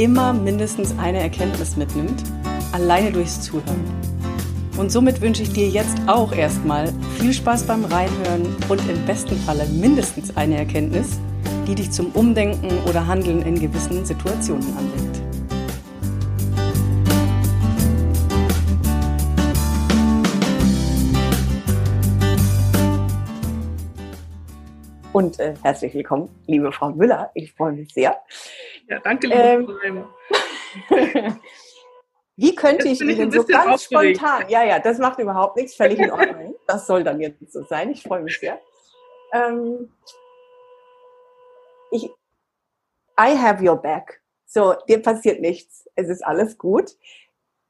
immer mindestens eine Erkenntnis mitnimmt, alleine durchs Zuhören. Und somit wünsche ich dir jetzt auch erstmal viel Spaß beim Reinhören und im besten Falle mindestens eine Erkenntnis, die dich zum Umdenken oder Handeln in gewissen Situationen anregt. Und äh, herzlich willkommen, liebe Frau Müller. Ich freue mich sehr. Ja, danke, liebe ähm, Wie könnte ich Ihnen so ganz aufgeregt. spontan, ja, ja, das macht überhaupt nichts, völlig in Ordnung. Das soll dann jetzt so sein. Ich freue mich sehr. Ähm, ich, I have your back. So, dir passiert nichts. Es ist alles gut.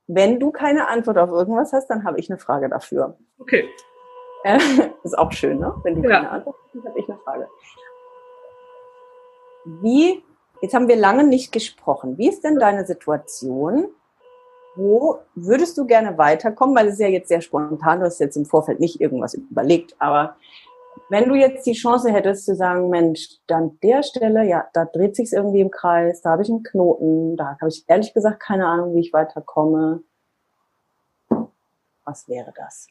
Wenn du keine Antwort auf irgendwas hast, dann habe ich eine Frage dafür. Okay. Äh, ist auch schön, ne? Wenn du ja. keine Antwort hast, dann habe ich eine Frage. Wie, jetzt haben wir lange nicht gesprochen. Wie ist denn deine Situation? Wo würdest du gerne weiterkommen? Weil es ist ja jetzt sehr spontan, du hast jetzt im Vorfeld nicht irgendwas überlegt, aber wenn du jetzt die Chance hättest zu sagen, Mensch, an der Stelle, ja, da dreht sich irgendwie im Kreis, da habe ich einen Knoten, da habe ich ehrlich gesagt keine Ahnung, wie ich weiterkomme. Was wäre das?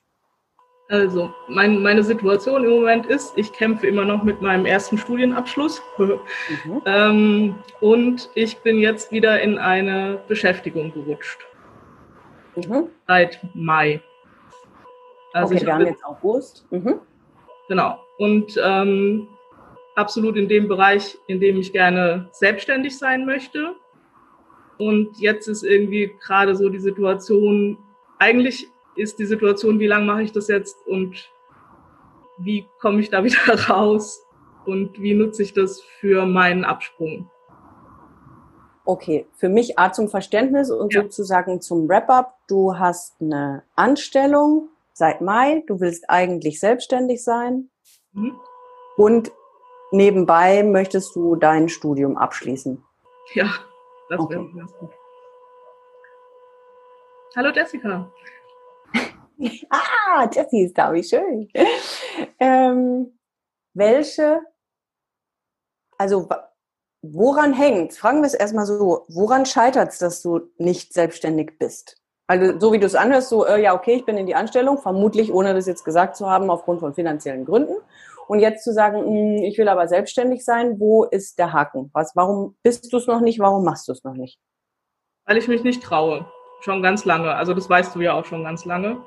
Also, mein, meine Situation im Moment ist, ich kämpfe immer noch mit meinem ersten Studienabschluss. Mhm. ähm, und ich bin jetzt wieder in eine Beschäftigung gerutscht. Mhm. Seit Mai. Also okay, wir haben jetzt August. Mhm. Genau. Und ähm, absolut in dem Bereich, in dem ich gerne selbstständig sein möchte. Und jetzt ist irgendwie gerade so die Situation, eigentlich ist die Situation, wie lange mache ich das jetzt und wie komme ich da wieder raus und wie nutze ich das für meinen Absprung. Okay, für mich A zum Verständnis und ja. sozusagen zum Wrap-up. Du hast eine Anstellung seit Mai, du willst eigentlich selbstständig sein mhm. und nebenbei möchtest du dein Studium abschließen. Ja, das okay. wäre ganz gut. Hallo Jessica. ah, Jessie ist da, wie schön. Ähm, welche, also woran hängt Fragen wir es erstmal so, woran scheitert es, dass du nicht selbstständig bist? Also so wie du es anhörst, so, äh, ja, okay, ich bin in die Anstellung, vermutlich ohne das jetzt gesagt zu haben, aufgrund von finanziellen Gründen. Und jetzt zu sagen, mh, hm, ich will aber selbstständig sein, wo ist der Haken? Was, warum bist du es noch nicht? Warum machst du es noch nicht? Weil ich mich nicht traue. Schon ganz lange. Also das weißt du ja auch schon ganz lange.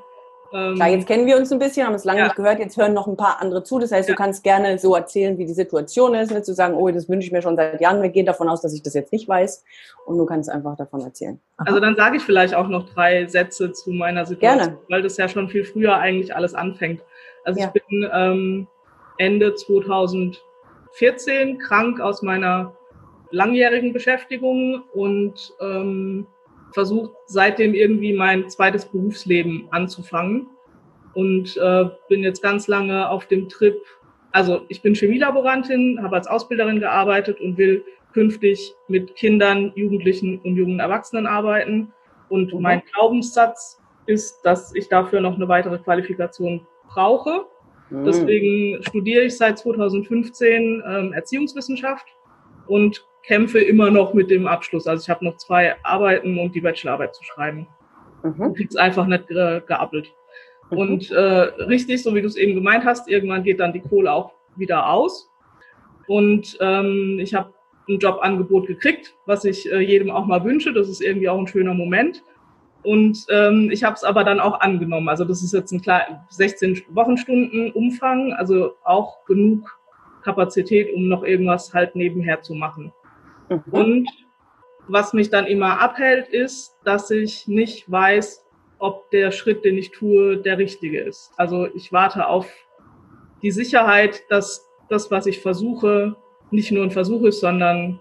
Ähm, Klar, jetzt kennen wir uns ein bisschen, haben es lange ja. nicht gehört, jetzt hören noch ein paar andere zu. Das heißt, ja. du kannst gerne so erzählen, wie die Situation ist, nicht zu sagen, oh, das wünsche ich mir schon seit Jahren. Wir gehen davon aus, dass ich das jetzt nicht weiß. Und du kannst einfach davon erzählen. Aha. Also dann sage ich vielleicht auch noch drei Sätze zu meiner Situation, gerne. weil das ja schon viel früher eigentlich alles anfängt. Also ja. ich bin ähm, Ende 2014 krank aus meiner langjährigen Beschäftigung und ähm, versucht seitdem irgendwie mein zweites Berufsleben anzufangen und äh, bin jetzt ganz lange auf dem Trip. Also ich bin Chemielaborantin, habe als Ausbilderin gearbeitet und will künftig mit Kindern, Jugendlichen und jungen Erwachsenen arbeiten. Und mhm. mein Glaubenssatz ist, dass ich dafür noch eine weitere Qualifikation brauche. Mhm. Deswegen studiere ich seit 2015 ähm, Erziehungswissenschaft und kämpfe immer noch mit dem Abschluss. Also ich habe noch zwei Arbeiten und die Bachelorarbeit zu schreiben. Mhm. Ich es einfach nicht äh, geappelt. Mhm. Und äh, richtig, so wie du es eben gemeint hast, irgendwann geht dann die Kohle auch wieder aus. Und ähm, ich habe ein Jobangebot gekriegt, was ich äh, jedem auch mal wünsche. Das ist irgendwie auch ein schöner Moment. Und ähm, ich habe es aber dann auch angenommen. Also das ist jetzt ein klar 16 Wochenstunden Umfang, also auch genug Kapazität, um noch irgendwas halt nebenher zu machen. Und was mich dann immer abhält, ist, dass ich nicht weiß, ob der Schritt, den ich tue, der richtige ist. Also ich warte auf die Sicherheit, dass das, was ich versuche, nicht nur ein Versuch ist, sondern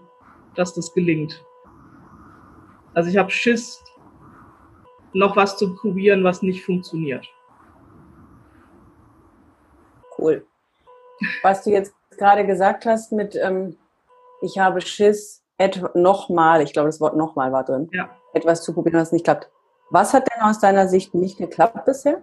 dass das gelingt. Also ich habe Schiss, noch was zu probieren, was nicht funktioniert. Cool. Was du jetzt gerade gesagt hast mit, ähm, ich habe Schiss, nochmal, ich glaube, das Wort nochmal war drin, ja. etwas zu probieren, was nicht klappt. Was hat denn aus deiner Sicht nicht geklappt bisher?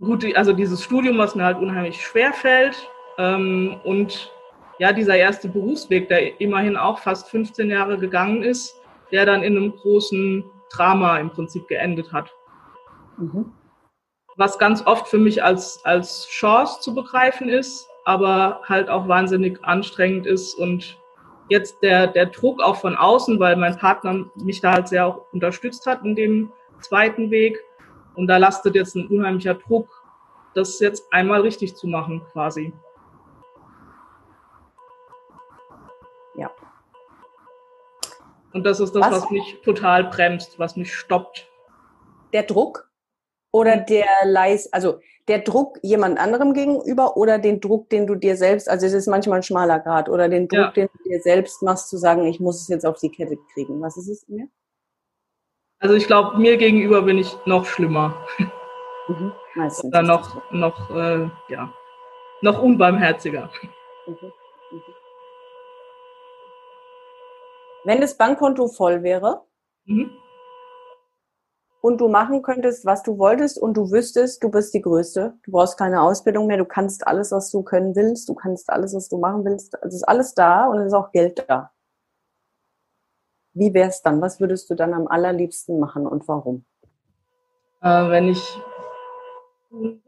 Gut, also dieses Studium, was mir halt unheimlich schwer fällt ähm, und ja, dieser erste Berufsweg, der immerhin auch fast 15 Jahre gegangen ist, der dann in einem großen Drama im Prinzip geendet hat. Mhm. Was ganz oft für mich als, als Chance zu begreifen ist, aber halt auch wahnsinnig anstrengend ist und jetzt der, der Druck auch von außen, weil mein Partner mich da halt sehr auch unterstützt hat in dem zweiten Weg. Und da lastet jetzt ein unheimlicher Druck, das jetzt einmal richtig zu machen, quasi. Ja. Und das ist das, was, was mich total bremst, was mich stoppt. Der Druck oder der Leis, also der Druck jemand anderem gegenüber oder den Druck, den du dir selbst, also es ist manchmal ein schmaler Grad, oder den Druck, ja. den du dir selbst machst, zu sagen, ich muss es jetzt auf die Kette kriegen. Was ist es mir? Also ich glaube, mir gegenüber bin ich noch schlimmer. Mhm, meistens. Oder noch, noch, äh, ja, noch unbarmherziger. Mhm, mhm. Wenn das Bankkonto voll wäre, mhm und du machen könntest, was du wolltest und du wüsstest, du bist die Größte. Du brauchst keine Ausbildung mehr, du kannst alles, was du können willst, du kannst alles, was du machen willst. Es ist alles da und es ist auch Geld da. Wie wäre es dann? Was würdest du dann am allerliebsten machen und warum? Äh, wenn ich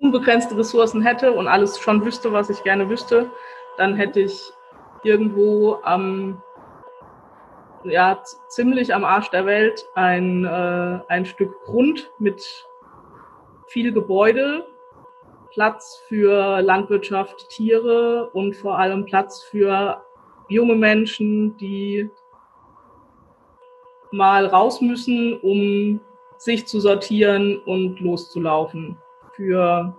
unbegrenzte Ressourcen hätte und alles schon wüsste, was ich gerne wüsste, dann hätte ich irgendwo am ja, ziemlich am Arsch der Welt ein, äh, ein Stück Grund mit viel Gebäude, Platz für Landwirtschaft, Tiere und vor allem Platz für junge Menschen, die mal raus müssen, um sich zu sortieren und loszulaufen. Für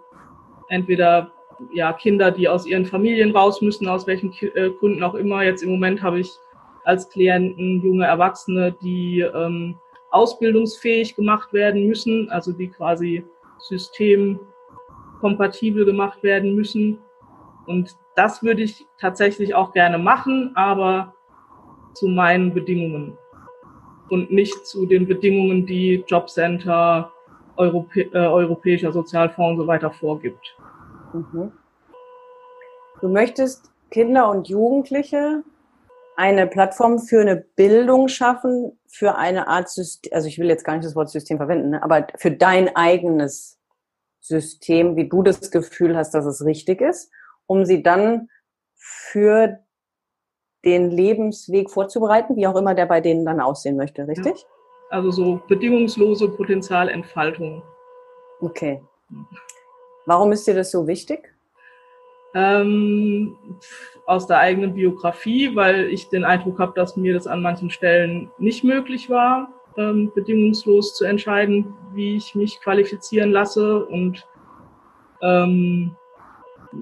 entweder ja, Kinder, die aus ihren Familien raus müssen, aus welchen äh, Gründen auch immer. Jetzt im Moment habe ich als Klienten junge Erwachsene, die ähm, ausbildungsfähig gemacht werden müssen, also die quasi systemkompatibel gemacht werden müssen. Und das würde ich tatsächlich auch gerne machen, aber zu meinen Bedingungen und nicht zu den Bedingungen, die Jobcenter, Europä äh, Europäischer Sozialfonds und so weiter vorgibt. Mhm. Du möchtest Kinder und Jugendliche eine Plattform für eine Bildung schaffen, für eine Art System, also ich will jetzt gar nicht das Wort System verwenden, ne, aber für dein eigenes System, wie du das Gefühl hast, dass es richtig ist, um sie dann für den Lebensweg vorzubereiten, wie auch immer der bei denen dann aussehen möchte, richtig? Ja. Also so bedingungslose Potenzialentfaltung. Okay. Warum ist dir das so wichtig? Ähm, aus der eigenen Biografie, weil ich den Eindruck habe, dass mir das an manchen Stellen nicht möglich war, ähm, bedingungslos zu entscheiden, wie ich mich qualifizieren lasse. Und ähm,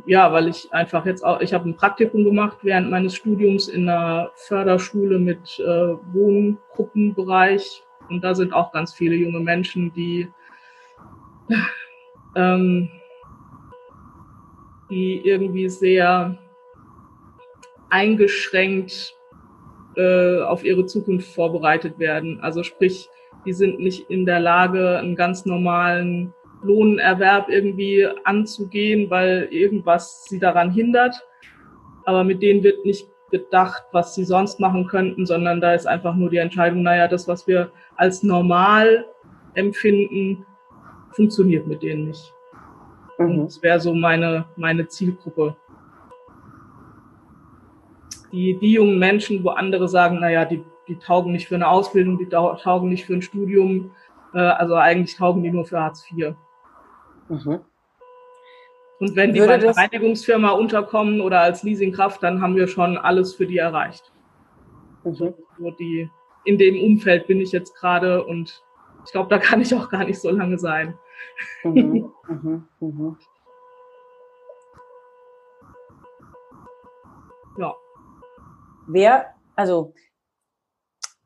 ja, weil ich einfach jetzt auch, ich habe ein Praktikum gemacht während meines Studiums in einer Förderschule mit äh, Wohngruppenbereich. Und da sind auch ganz viele junge Menschen, die ähm, die irgendwie sehr eingeschränkt äh, auf ihre Zukunft vorbereitet werden. Also sprich, die sind nicht in der Lage, einen ganz normalen Lohnerwerb irgendwie anzugehen, weil irgendwas sie daran hindert. Aber mit denen wird nicht gedacht, was sie sonst machen könnten, sondern da ist einfach nur die Entscheidung, naja, das, was wir als normal empfinden, funktioniert mit denen nicht. Mhm. Das wäre so meine, meine Zielgruppe die, die jungen Menschen, wo andere sagen, naja, die, die taugen nicht für eine Ausbildung, die taugen nicht für ein Studium, äh, also eigentlich taugen die nur für Hartz IV. Mhm. Und wenn die Würde bei einer Reinigungsfirma unterkommen oder als Leasingkraft, dann haben wir schon alles für die erreicht. Mhm. Nur die, in dem Umfeld bin ich jetzt gerade und ich glaube, da kann ich auch gar nicht so lange sein. Mhm. Mhm. mhm. Wer, also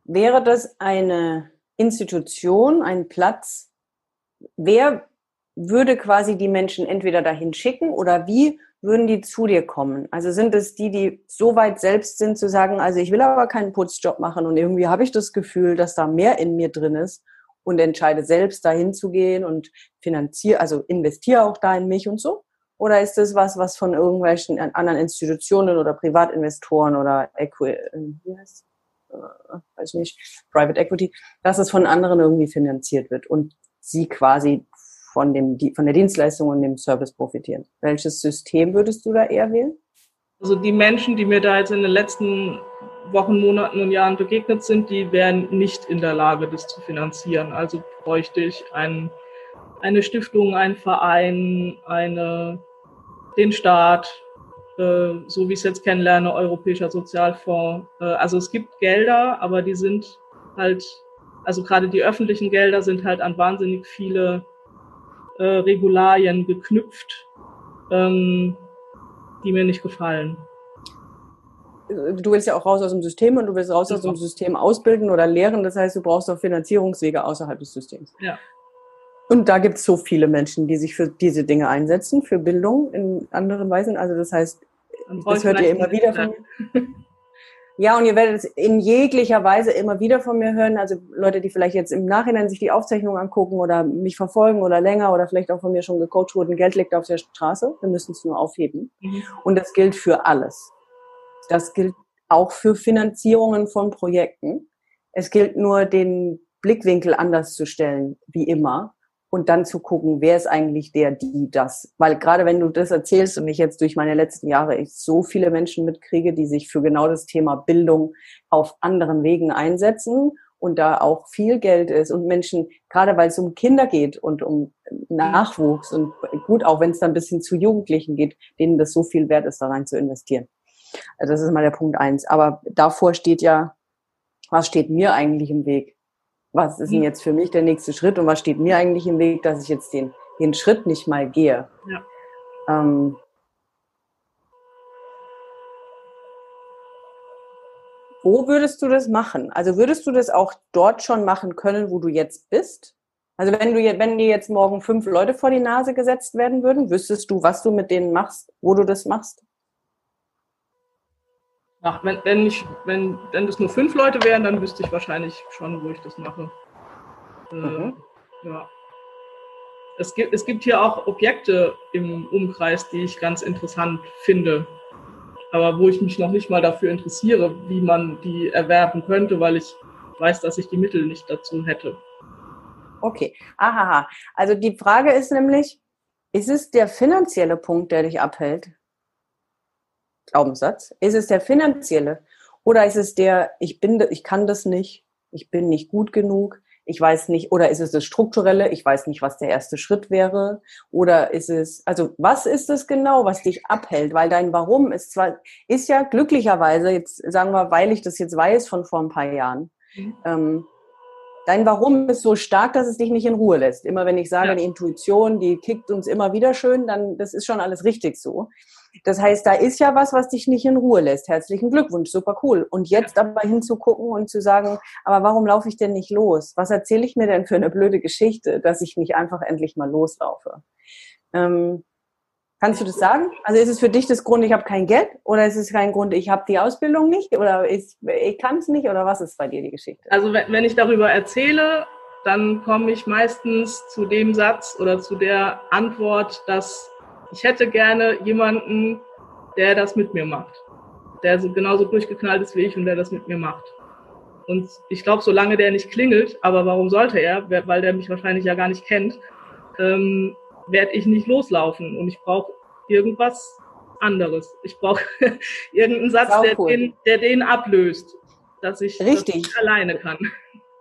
wäre das eine Institution, einen Platz, wer würde quasi die Menschen entweder dahin schicken oder wie würden die zu dir kommen? Also sind es die, die so weit selbst sind zu sagen, also ich will aber keinen Putzjob machen und irgendwie habe ich das Gefühl, dass da mehr in mir drin ist und entscheide selbst dahin zu gehen und finanziere, also investiere auch da in mich und so? Oder ist das was, was von irgendwelchen anderen Institutionen oder Privatinvestoren oder Equi wie heißt, äh, weiß nicht, Private Equity, dass es von anderen irgendwie finanziert wird und sie quasi von, dem, von der Dienstleistung und dem Service profitieren. Welches System würdest du da eher wählen? Also die Menschen, die mir da jetzt in den letzten Wochen, Monaten und Jahren begegnet sind, die wären nicht in der Lage, das zu finanzieren. Also bräuchte ich ein, eine Stiftung, einen Verein, eine, den Staat, äh, so wie ich es jetzt kennenlerne, Europäischer Sozialfonds. Äh, also es gibt Gelder, aber die sind halt, also gerade die öffentlichen Gelder sind halt an wahnsinnig viele äh, Regularien geknüpft, ähm, die mir nicht gefallen. Du willst ja auch raus aus dem System und du willst raus aus dem System ausbilden oder lehren. Das heißt, du brauchst auch Finanzierungswege außerhalb des Systems. Ja. Und da gibt es so viele Menschen, die sich für diese Dinge einsetzen, für Bildung in anderen Weisen. Also das heißt, das hört ihr immer wieder von mir. Ja, und ihr werdet es in jeglicher Weise immer wieder von mir hören. Also Leute, die vielleicht jetzt im Nachhinein sich die Aufzeichnung angucken oder mich verfolgen oder länger oder vielleicht auch von mir schon gecoacht wurden, Geld liegt auf der Straße. Wir müssen es nur aufheben. Mhm. Und das gilt für alles. Das gilt auch für Finanzierungen von Projekten. Es gilt nur, den Blickwinkel anders zu stellen, wie immer und dann zu gucken, wer ist eigentlich der, die das. Weil gerade wenn du das erzählst und ich jetzt durch meine letzten Jahre ich so viele Menschen mitkriege, die sich für genau das Thema Bildung auf anderen Wegen einsetzen und da auch viel Geld ist und Menschen, gerade weil es um Kinder geht und um Nachwuchs und gut, auch wenn es dann ein bisschen zu Jugendlichen geht, denen das so viel wert ist, da rein zu investieren. Also das ist mal der Punkt eins. Aber davor steht ja, was steht mir eigentlich im Weg? was ist denn jetzt für mich der nächste Schritt und was steht mir eigentlich im Weg, dass ich jetzt den, den Schritt nicht mal gehe. Ja. Ähm, wo würdest du das machen? Also würdest du das auch dort schon machen können, wo du jetzt bist? Also wenn du wenn dir jetzt morgen fünf Leute vor die Nase gesetzt werden würden, wüsstest du, was du mit denen machst, wo du das machst? Ach, wenn, wenn, ich, wenn, wenn das nur fünf Leute wären, dann wüsste ich wahrscheinlich schon, wo ich das mache. Äh, mhm. Ja. Es gibt, es gibt hier auch Objekte im Umkreis, die ich ganz interessant finde, aber wo ich mich noch nicht mal dafür interessiere, wie man die erwerben könnte, weil ich weiß, dass ich die Mittel nicht dazu hätte. Okay, aha. Also die Frage ist nämlich, ist es der finanzielle Punkt, der dich abhält? Glaubenssatz? Ist es der finanzielle oder ist es der, ich bin, ich kann das nicht, ich bin nicht gut genug, ich weiß nicht, oder ist es das strukturelle, ich weiß nicht, was der erste Schritt wäre, oder ist es, also was ist es genau, was dich abhält? Weil dein Warum ist zwar, ist ja glücklicherweise, jetzt sagen wir, weil ich das jetzt weiß von vor ein paar Jahren, mhm. ähm, dein Warum ist so stark, dass es dich nicht in Ruhe lässt. Immer wenn ich sage, ja. die Intuition, die kickt uns immer wieder schön, dann das ist schon alles richtig so. Das heißt, da ist ja was, was dich nicht in Ruhe lässt. Herzlichen Glückwunsch, super cool. Und jetzt aber hinzugucken und zu sagen, aber warum laufe ich denn nicht los? Was erzähle ich mir denn für eine blöde Geschichte, dass ich nicht einfach endlich mal loslaufe? Ähm, kannst du das sagen? Also ist es für dich das Grund, ich habe kein Geld? Oder ist es kein Grund, ich habe die Ausbildung nicht? Oder ist, ich kann es nicht? Oder was ist bei dir die Geschichte? Also wenn, wenn ich darüber erzähle, dann komme ich meistens zu dem Satz oder zu der Antwort, dass ich hätte gerne jemanden, der das mit mir macht. Der so genauso durchgeknallt ist wie ich und der das mit mir macht. Und ich glaube, solange der nicht klingelt, aber warum sollte er, weil der mich wahrscheinlich ja gar nicht kennt, ähm, werde ich nicht loslaufen. Und ich brauche irgendwas anderes. Ich brauche irgendeinen Satz, der den, der den ablöst, dass ich, Richtig. Dass ich alleine kann.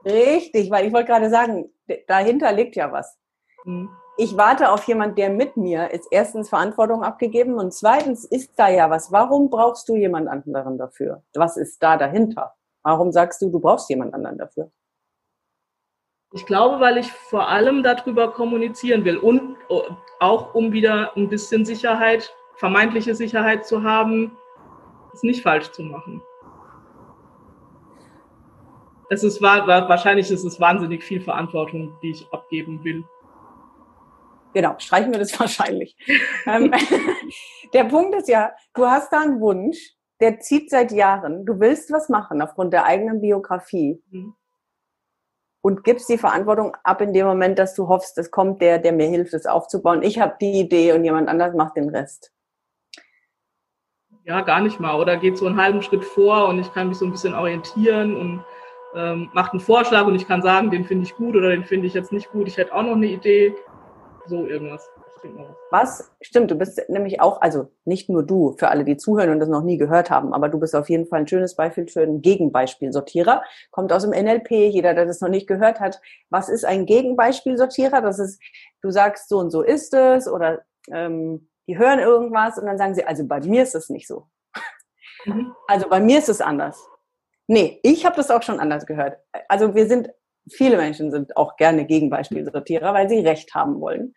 Richtig, weil ich wollte gerade sagen, dahinter liegt ja was. Mhm ich warte auf jemand, der mit mir ist erstens Verantwortung abgegeben und zweitens ist da ja was. Warum brauchst du jemand anderen dafür? Was ist da dahinter? Warum sagst du, du brauchst jemand anderen dafür? Ich glaube, weil ich vor allem darüber kommunizieren will und auch um wieder ein bisschen Sicherheit, vermeintliche Sicherheit zu haben, es nicht falsch zu machen. es ist wahrscheinlich ist es wahnsinnig viel Verantwortung, die ich abgeben will. Genau, streichen wir das wahrscheinlich. Ähm, der Punkt ist ja, du hast da einen Wunsch, der zieht seit Jahren. Du willst was machen aufgrund der eigenen Biografie. Mhm. Und gibst die Verantwortung ab in dem Moment, dass du hoffst, es kommt der, der mir hilft, es aufzubauen. Ich habe die Idee und jemand anders macht den Rest. Ja, gar nicht mal. Oder geht so einen halben Schritt vor und ich kann mich so ein bisschen orientieren und ähm, macht einen Vorschlag und ich kann sagen, den finde ich gut oder den finde ich jetzt nicht gut. Ich hätte auch noch eine Idee. So irgendwas. Was? Stimmt, du bist nämlich auch, also nicht nur du, für alle, die zuhören und das noch nie gehört haben, aber du bist auf jeden Fall ein schönes Beispiel für einen Gegenbeispielsortierer. Kommt aus dem NLP, jeder, der das noch nicht gehört hat. Was ist ein Gegenbeispielsortierer? Das ist, du sagst, so und so ist es oder ähm, die hören irgendwas und dann sagen sie, also bei mir ist es nicht so. Mhm. Also bei mir ist es anders. Nee, ich habe das auch schon anders gehört. Also wir sind, viele Menschen sind auch gerne Gegenbeispielsortierer, weil sie Recht haben wollen.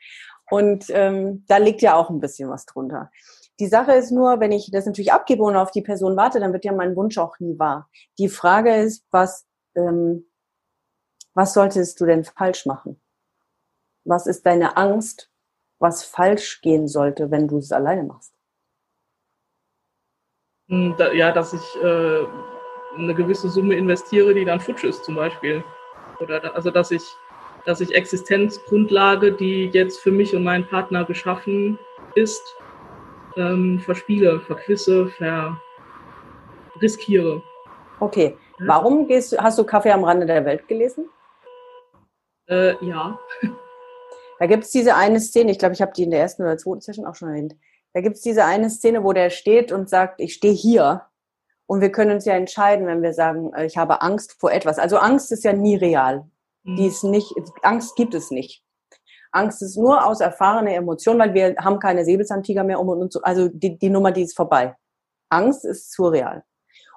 Und ähm, da liegt ja auch ein bisschen was drunter. Die Sache ist nur, wenn ich das natürlich abgebe und auf die Person warte, dann wird ja mein Wunsch auch nie wahr. Die Frage ist, was, ähm, was solltest du denn falsch machen? Was ist deine Angst, was falsch gehen sollte, wenn du es alleine machst? Hm, ja, dass ich äh, eine gewisse Summe investiere, die dann futsch ist zum Beispiel. Oder also dass ich dass ich Existenzgrundlage, die jetzt für mich und meinen Partner geschaffen ist, ähm, verspiele, verquisse, verriskiere. Okay. Warum gehst hast du Kaffee am Rande der Welt gelesen? Äh, ja. Da gibt es diese eine Szene, ich glaube, ich habe die in der ersten oder zweiten Session auch schon erwähnt. Da gibt es diese eine Szene, wo der steht und sagt, ich stehe hier. Und wir können uns ja entscheiden, wenn wir sagen, äh, ich habe Angst vor etwas. Also Angst ist ja nie real. Die ist nicht, Angst gibt es nicht. Angst ist nur aus erfahrener Emotion, weil wir haben keine Säbelzahntiger mehr um und so. Also die, die Nummer, die ist vorbei. Angst ist surreal.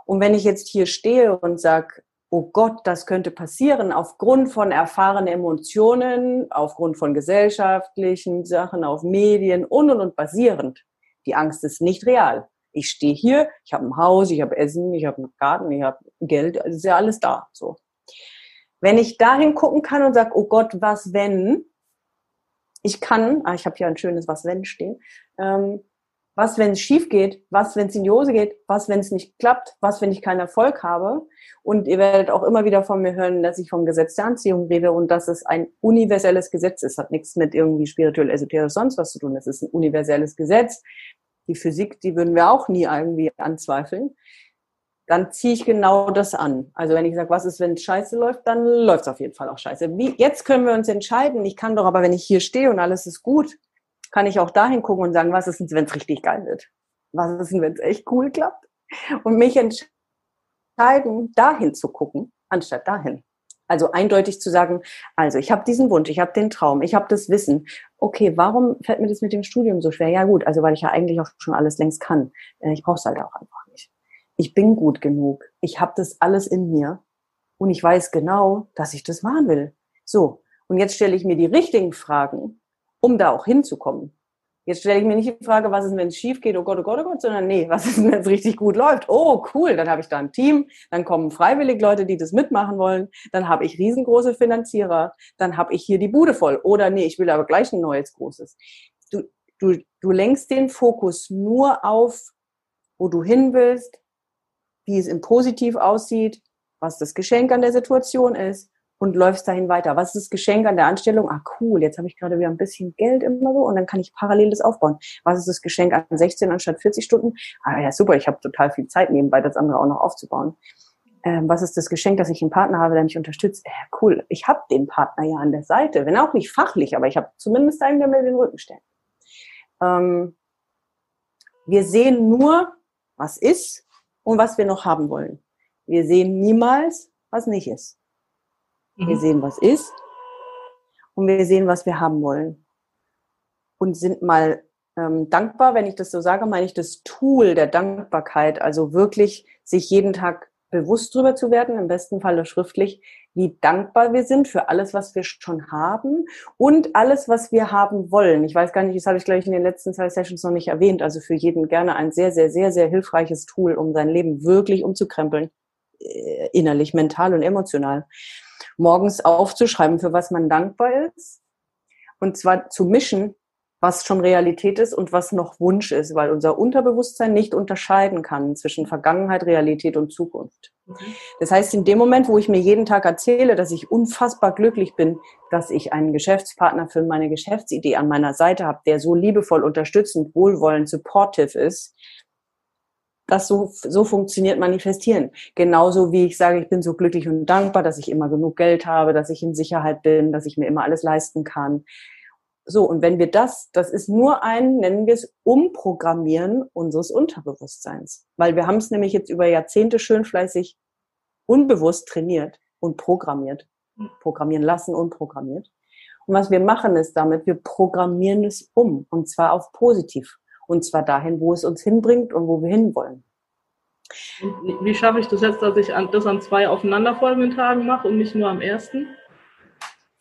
Und wenn ich jetzt hier stehe und sag, oh Gott, das könnte passieren, aufgrund von erfahrenen Emotionen, aufgrund von gesellschaftlichen Sachen, auf Medien und und und basierend, die Angst ist nicht real. Ich stehe hier, ich habe ein Haus, ich habe Essen, ich habe einen Garten, ich habe Geld, es ist ja alles da. So. Wenn ich dahin gucken kann und sage, oh Gott, was wenn? Ich kann, ah, ich habe hier ein schönes Was wenn stehen. Ähm, was, wenn es schief geht? Was, wenn es in die Hose geht? Was, wenn es nicht klappt? Was, wenn ich keinen Erfolg habe? Und ihr werdet auch immer wieder von mir hören, dass ich vom Gesetz der Anziehung rede und dass es ein universelles Gesetz ist. Hat nichts mit irgendwie spirituell, esoterisch, sonst was zu tun. Es ist ein universelles Gesetz. Die Physik, die würden wir auch nie irgendwie anzweifeln dann ziehe ich genau das an. Also wenn ich sage, was ist, wenn scheiße läuft, dann läuft es auf jeden Fall auch scheiße. Wie, jetzt können wir uns entscheiden. Ich kann doch aber, wenn ich hier stehe und alles ist gut, kann ich auch dahin gucken und sagen, was ist, wenn es richtig geil wird? Was ist, wenn es echt cool klappt? Und mich entscheiden, dahin zu gucken, anstatt dahin. Also eindeutig zu sagen, also ich habe diesen Wunsch, ich habe den Traum, ich habe das Wissen. Okay, warum fällt mir das mit dem Studium so schwer? Ja gut, also weil ich ja eigentlich auch schon alles längst kann. Äh, ich brauche es halt auch einfach nicht ich bin gut genug, ich habe das alles in mir und ich weiß genau, dass ich das machen will. So, und jetzt stelle ich mir die richtigen Fragen, um da auch hinzukommen. Jetzt stelle ich mir nicht die Frage, was ist, wenn es schief geht, oh Gott, oh Gott, oh Gott, sondern nee, was ist, wenn es richtig gut läuft? Oh, cool, dann habe ich da ein Team, dann kommen freiwillig Leute, die das mitmachen wollen, dann habe ich riesengroße Finanzierer, dann habe ich hier die Bude voll. Oder nee, ich will aber gleich ein neues großes. Du, du, du lenkst den Fokus nur auf, wo du hin willst, wie es im Positiv aussieht, was das Geschenk an der Situation ist und läufst dahin weiter. Was ist das Geschenk an der Anstellung? Ah, cool, jetzt habe ich gerade wieder ein bisschen Geld immer so und dann kann ich parallel das aufbauen. Was ist das Geschenk an 16 anstatt 40 Stunden? Ah ja, super, ich habe total viel Zeit nebenbei, das andere auch noch aufzubauen. Ähm, was ist das Geschenk, dass ich einen Partner habe, der mich unterstützt? Äh, cool, ich habe den Partner ja an der Seite, wenn auch nicht fachlich, aber ich habe zumindest einen, der mir den Rücken stellt. Ähm, wir sehen nur, was ist und was wir noch haben wollen. Wir sehen niemals, was nicht ist. Mhm. Wir sehen, was ist und wir sehen, was wir haben wollen. Und sind mal ähm, dankbar, wenn ich das so sage, meine ich das Tool der Dankbarkeit, also wirklich sich jeden Tag bewusst drüber zu werden, im besten Falle schriftlich, wie dankbar wir sind für alles, was wir schon haben und alles, was wir haben wollen. Ich weiß gar nicht, das habe ich gleich in den letzten zwei Sessions noch nicht erwähnt. Also für jeden gerne ein sehr, sehr, sehr, sehr hilfreiches Tool, um sein Leben wirklich umzukrempeln. äh, innerlich, mental und emotional. Morgens aufzuschreiben, für was man dankbar ist. Und zwar zu mischen, was schon Realität ist und was noch Wunsch ist, weil unser Unterbewusstsein nicht unterscheiden kann zwischen Vergangenheit, Realität und Zukunft. Das heißt, in dem Moment, wo ich mir jeden Tag erzähle, dass ich unfassbar glücklich bin, dass ich einen Geschäftspartner für meine Geschäftsidee an meiner Seite habe, der so liebevoll, unterstützend, wohlwollend, supportive ist, das so, so funktioniert manifestieren. Genauso wie ich sage, ich bin so glücklich und dankbar, dass ich immer genug Geld habe, dass ich in Sicherheit bin, dass ich mir immer alles leisten kann. So, und wenn wir das, das ist nur ein, nennen wir es, Umprogrammieren unseres Unterbewusstseins. Weil wir haben es nämlich jetzt über Jahrzehnte schön fleißig unbewusst trainiert und programmiert. Programmieren lassen und programmiert. Und was wir machen ist damit, wir programmieren es um. Und zwar auf positiv. Und zwar dahin, wo es uns hinbringt und wo wir hinwollen. Wie schaffe ich das jetzt, dass ich das an zwei aufeinanderfolgenden Tagen mache und nicht nur am ersten?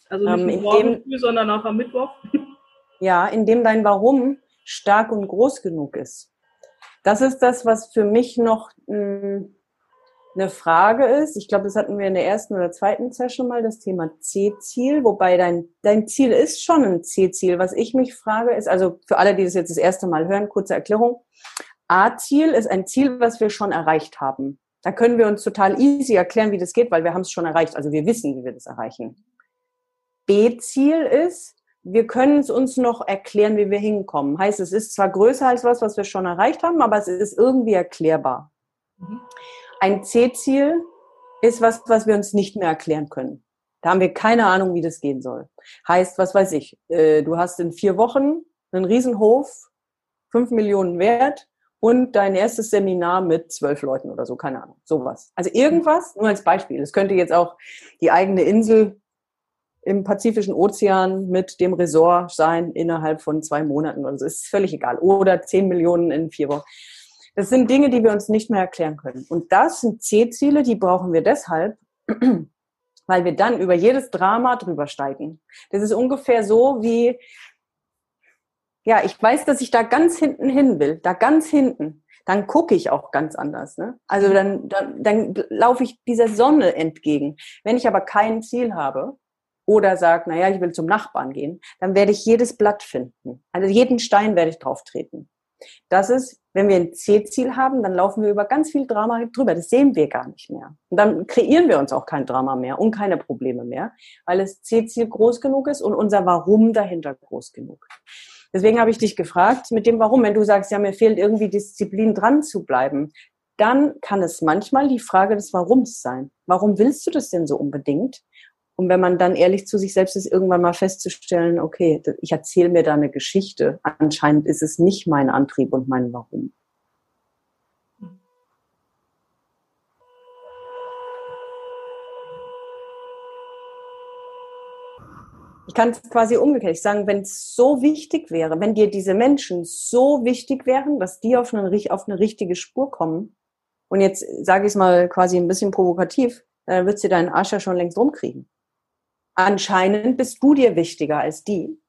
Also nicht ähm, morgen früh, sondern auch am Mittwoch. Ja, indem dein Warum stark und groß genug ist. Das ist das, was für mich noch mh, hm, eine Frage ist. Ich glaube, das hatten wir in der ersten oder zweiten Session mal, das Thema C-Ziel, wobei dein, dein Ziel ist schon ein C-Ziel. Was ich mich frage ist, also für alle, die das jetzt das erste Mal hören, kurze Erklärung. A-Ziel ist ein Ziel, was wir schon erreicht haben. Da können wir uns total easy erklären, wie das geht, weil wir haben es schon erreicht. Also wir wissen, wie wir das erreichen. B-Ziel ist, wir können es uns noch erklären, wie wir hinkommen. Heißt, es ist zwar größer als was, was wir schon erreicht haben, aber es ist irgendwie erklärbar. Mhm. Ein C-Ziel ist was, was wir uns nicht mehr erklären können. Da haben wir keine Ahnung, wie das gehen soll. Heißt, was weiß ich, äh, du hast in vier Wochen einen Riesenhof, fünf Millionen wert und dein erstes Seminar mit zwölf Leuten oder so, keine Ahnung, sowas. Also irgendwas, nur als Beispiel. Es könnte jetzt auch die eigene Insel im Pazifischen Ozean mit dem Resort sein innerhalb von zwei Monaten. Also ist völlig egal. Oder zehn Millionen in vier Wochen. Das sind Dinge, die wir uns nicht mehr erklären können. Und das sind C-Ziele, die brauchen wir deshalb, weil wir dann über jedes Drama drüber steigen. Das ist ungefähr so wie, ja, ich weiß, dass ich da ganz hinten hin will, da ganz hinten. Dann gucke ich auch ganz anders. Ne? Also dann, dann, dann laufe ich dieser Sonne entgegen. Wenn ich aber kein Ziel habe, oder sage, naja, ich will zum Nachbarn gehen, dann werde ich jedes Blatt finden. Also jeden Stein werde ich drauf treten. Das ist, wenn wir ein C-Ziel haben, dann laufen wir über ganz viel Drama drüber. Das sehen wir gar nicht mehr. Und dann kreieren wir uns auch kein Drama mehr und keine Probleme mehr, weil das C-Ziel groß genug ist und unser Warum dahinter groß genug. Deswegen habe ich dich gefragt mit dem Warum. Wenn du sagst, ja, mir fehlt irgendwie Disziplin dran zu bleiben, dann kann es manchmal die Frage des Warums sein. Warum willst du das denn so unbedingt? Und wenn man dann ehrlich zu sich selbst ist, irgendwann mal festzustellen, okay, ich erzähle mir da eine Geschichte. Anscheinend ist es nicht mein Antrieb und mein Warum. Ich kann es quasi umgekehrt sagen, wenn es so wichtig wäre, wenn dir diese Menschen so wichtig wären, dass die auf eine, auf eine richtige Spur kommen, und jetzt sage ich es mal quasi ein bisschen provokativ, dann wird sie deinen Arsch ja schon längst rumkriegen anscheinend bist du dir wichtiger als die,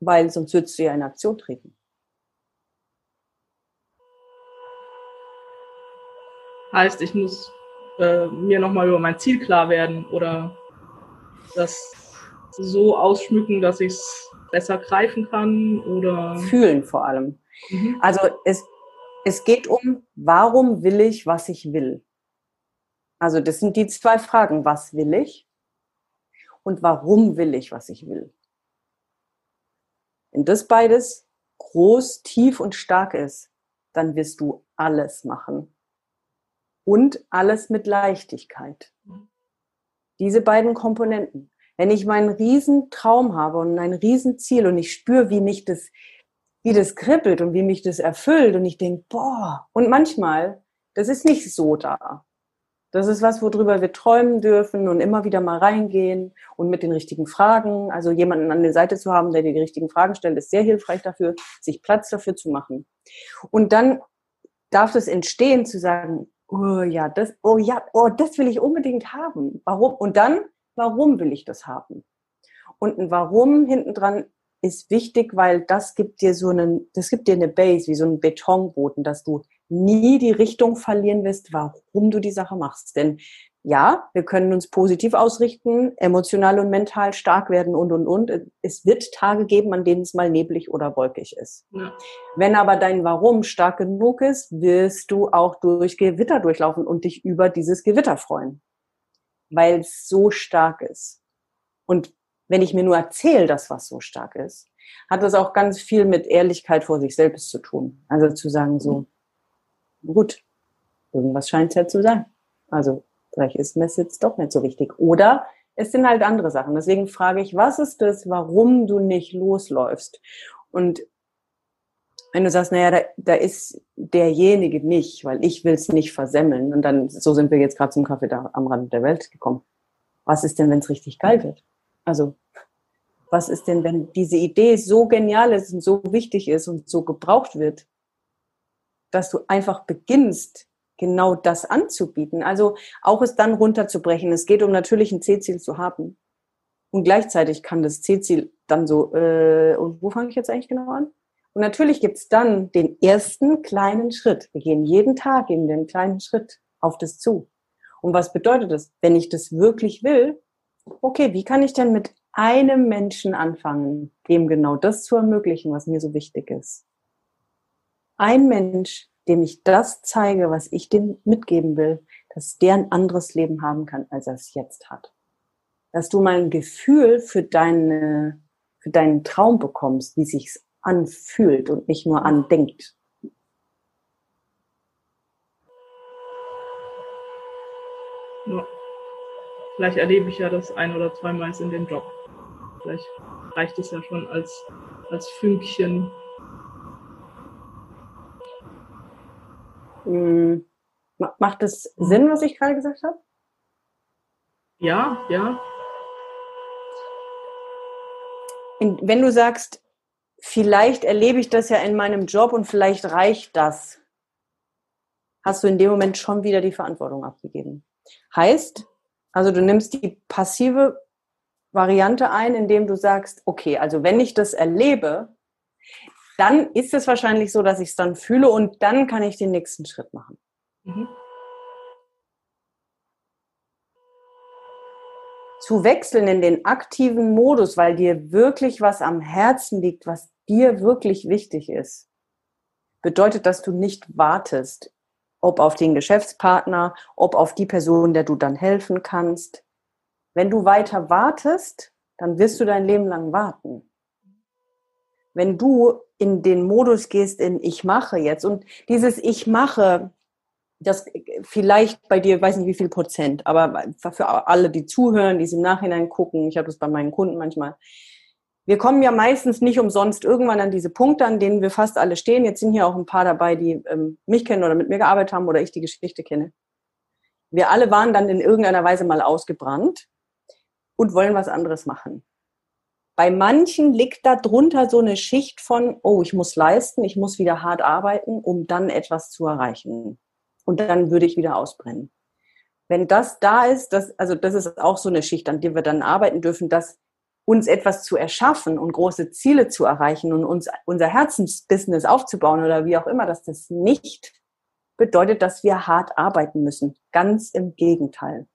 weil sonst würdest du ja in Aktion treten. Heißt, ich muss äh, mir nochmal über mein Ziel klar werden oder das so ausschmücken, dass ich es besser greifen kann oder fühlen vor allem. Mhm. Also es, es geht um, warum will ich, was ich will. Also das sind die zwei Fragen. Was will ich und warum will ich, was ich will. Wenn das beides groß, tief und stark ist, dann wirst du alles machen. Und alles mit Leichtigkeit. Diese beiden Komponenten. Wenn ich meinen riesen Traum habe und ein Riesenziel und ich spüre, wie mich das, wie das kribbelt und wie mich das erfüllt und ich denke, boah, und manchmal, das ist nicht so da. Das ist was, worüber wir träumen dürfen und immer wieder mal reingehen und mit den richtigen Fragen. Also jemanden an der Seite zu haben, der dir die richtigen Fragen stellt, ist sehr hilfreich dafür, sich Platz dafür zu machen. Und dann darf es entstehen zu sagen, oh ja, das, oh ja, oh, das will ich unbedingt haben. Warum? Und dann, warum will ich das haben? Und ein Warum hinten dran ist wichtig, weil das gibt dir so einen, das gibt dir eine Base, wie so einen Betonboden, dass du nie die Richtung verlieren wirst, warum du die Sache machst. Denn ja, wir können uns positiv ausrichten, emotional und mental stark werden und, und, und. Es wird Tage geben, an denen es mal neblig oder wolkig ist. Ja. Wenn aber dein Warum stark genug ist, wirst du auch durch Gewitter durchlaufen und dich über dieses Gewitter freuen. Weil es so stark ist. Und wenn ich mir nur erzähle, dass was so stark ist, hat das auch ganz viel mit Ehrlichkeit vor sich selbst zu tun. Also zu sagen so, gut, irgendwas scheint es ja zu sein. Also vielleicht ist mir jetzt doch nicht so wichtig. Oder es sind halt andere Sachen. Deswegen frage ich, was ist das, warum du nicht losläufst? Und wenn du sagst, naja, da, da ist derjenige nicht, weil ich will es nicht versemmeln. Und dann, so sind wir jetzt gerade zum Kaffee da am Rand der Welt gekommen. Was ist denn, wenn es richtig geil wird? Also, was ist denn, wenn diese Idee so genial ist und so wichtig ist und so gebraucht wird, dass du einfach beginnst, genau das anzubieten. Also auch es dann runterzubrechen. Es geht um natürlich ein C-Ziel zu haben. Und gleichzeitig kann das C-Ziel dann so, äh, und wo fange ich jetzt eigentlich genau an? Und natürlich gibt's dann den ersten kleinen Schritt. Wir gehen jeden Tag in den kleinen Schritt auf das zu. Und was bedeutet das? Wenn ich das wirklich will, okay, wie kann ich denn mit einem Menschen anfangen, dem genau das zu ermöglichen, was mir so wichtig ist? Ein Mensch, dem ich das zeige, was ich dem mitgeben will, dass der ein anderes Leben haben kann, als er es jetzt hat. Dass du mal ein Gefühl für deine, für deinen Traum bekommst, wie sich's anfühlt und nicht nur andenkt. Ja. Vielleicht erlebe ich ja das ein oder zweimal in dem Job. Vielleicht reicht es ja schon als, als Fünkchen Hm, macht es Sinn, was ich gerade gesagt habe? Ja, ja. wenn du sagst, vielleicht erlebe ich das ja in meinem Job und vielleicht reicht das, hast du in dem Moment schon wieder die Verantwortung abgegeben. Heißt, also du nimmst die passive Variante ein, indem du sagst, okay, also wenn ich das erlebe, dann ist es wahrscheinlich so, dass ich es dann fühle und dann kann ich den nächsten Schritt machen. Mhm. Zu wechseln in den aktiven Modus, weil dir wirklich was am Herzen liegt, was dir wirklich wichtig ist, bedeutet, dass du nicht wartest, ob auf den Geschäftspartner, ob auf die Person, der du dann helfen kannst. Wenn du weiter wartest, dann wirst du dein Leben lang warten. Wenn du in den Modus gehst, in ich mache jetzt. Und dieses ich mache, das vielleicht bei dir, weiß nicht wie viel Prozent, aber für alle, die zuhören, die es im Nachhinein gucken, ich habe das bei meinen Kunden manchmal. Wir kommen ja meistens nicht umsonst irgendwann an diese Punkte, an denen wir fast alle stehen. Jetzt sind hier auch ein paar dabei, die ähm, mich kennen oder mit mir gearbeitet haben oder ich die Geschichte kenne. Wir alle waren dann in irgendeiner Weise mal ausgebrannt und wollen was anderes machen. Bei manchen liegt da drunter so eine Schicht von, oh, ich muss leisten, ich muss wieder hart arbeiten, um dann etwas zu erreichen. Und dann würde ich wieder ausbrennen. Wenn das da ist, das, also das ist auch so eine Schicht, an der wir dann arbeiten dürfen, dass uns etwas zu erschaffen und große Ziele zu erreichen und uns unser Herzensbusiness aufzubauen oder wie auch immer, dass das nicht bedeutet, dass wir hart arbeiten müssen. Ganz im Gegenteil.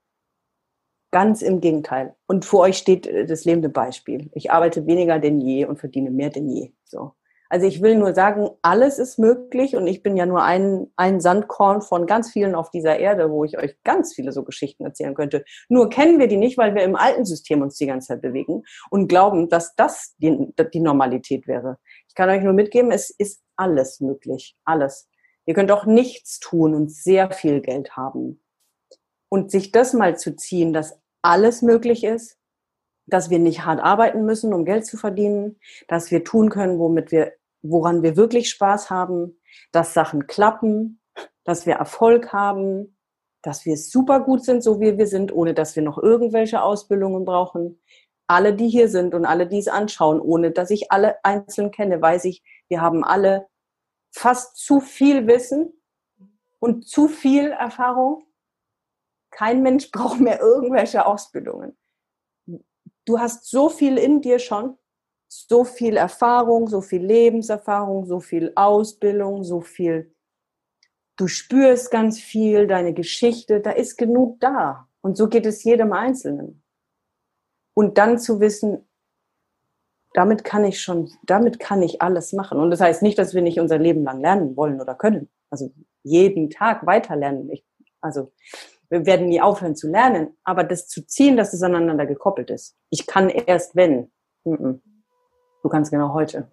Ganz im Gegenteil. Und vor euch steht äh, das lebende Beispiel. Ich arbeite weniger denn je und verdiene mehr denn je. So. Also ich will nur sagen, alles ist möglich und ich bin ja nur ein, ein Sandkorn von ganz vielen auf dieser Erde, wo ich euch ganz viele so Geschichten erzählen könnte. Nur kennen wir die nicht, weil wir im alten System uns die ganze Zeit bewegen und glauben, dass das die, die Normalität wäre. Ich kann euch nur mitgeben, es ist alles möglich. Alles. Ihr könnt auch nichts tun und sehr viel Geld haben. Und sich das mal zu ziehen, dass alles möglich ist, dass wir nicht hart arbeiten müssen, um Geld zu verdienen, dass wir tun können, womit wir, woran wir wirklich Spaß haben, dass Sachen klappen, dass wir Erfolg haben, dass wir super gut sind, so wie wir sind, ohne dass wir noch irgendwelche Ausbildungen brauchen. Alle, die hier sind und alle, die es anschauen, ohne dass ich alle einzeln kenne, weiß ich, wir haben alle fast zu viel Wissen und zu viel Erfahrung kein Mensch braucht mehr irgendwelche Ausbildungen. Du hast so viel in dir schon, so viel Erfahrung, so viel Lebenserfahrung, so viel Ausbildung, so viel du spürst ganz viel, deine Geschichte, da ist genug da. Und so geht es jedem Einzelnen. Und dann zu wissen, damit kann ich schon, damit kann ich alles machen. Und das heißt nicht, dass wir nicht unser Leben lang lernen wollen oder können. Also jeden Tag weiter lernen. Ich, also wir werden nie aufhören zu lernen, aber das zu ziehen, dass es aneinander gekoppelt ist. Ich kann erst wenn. Du kannst genau heute.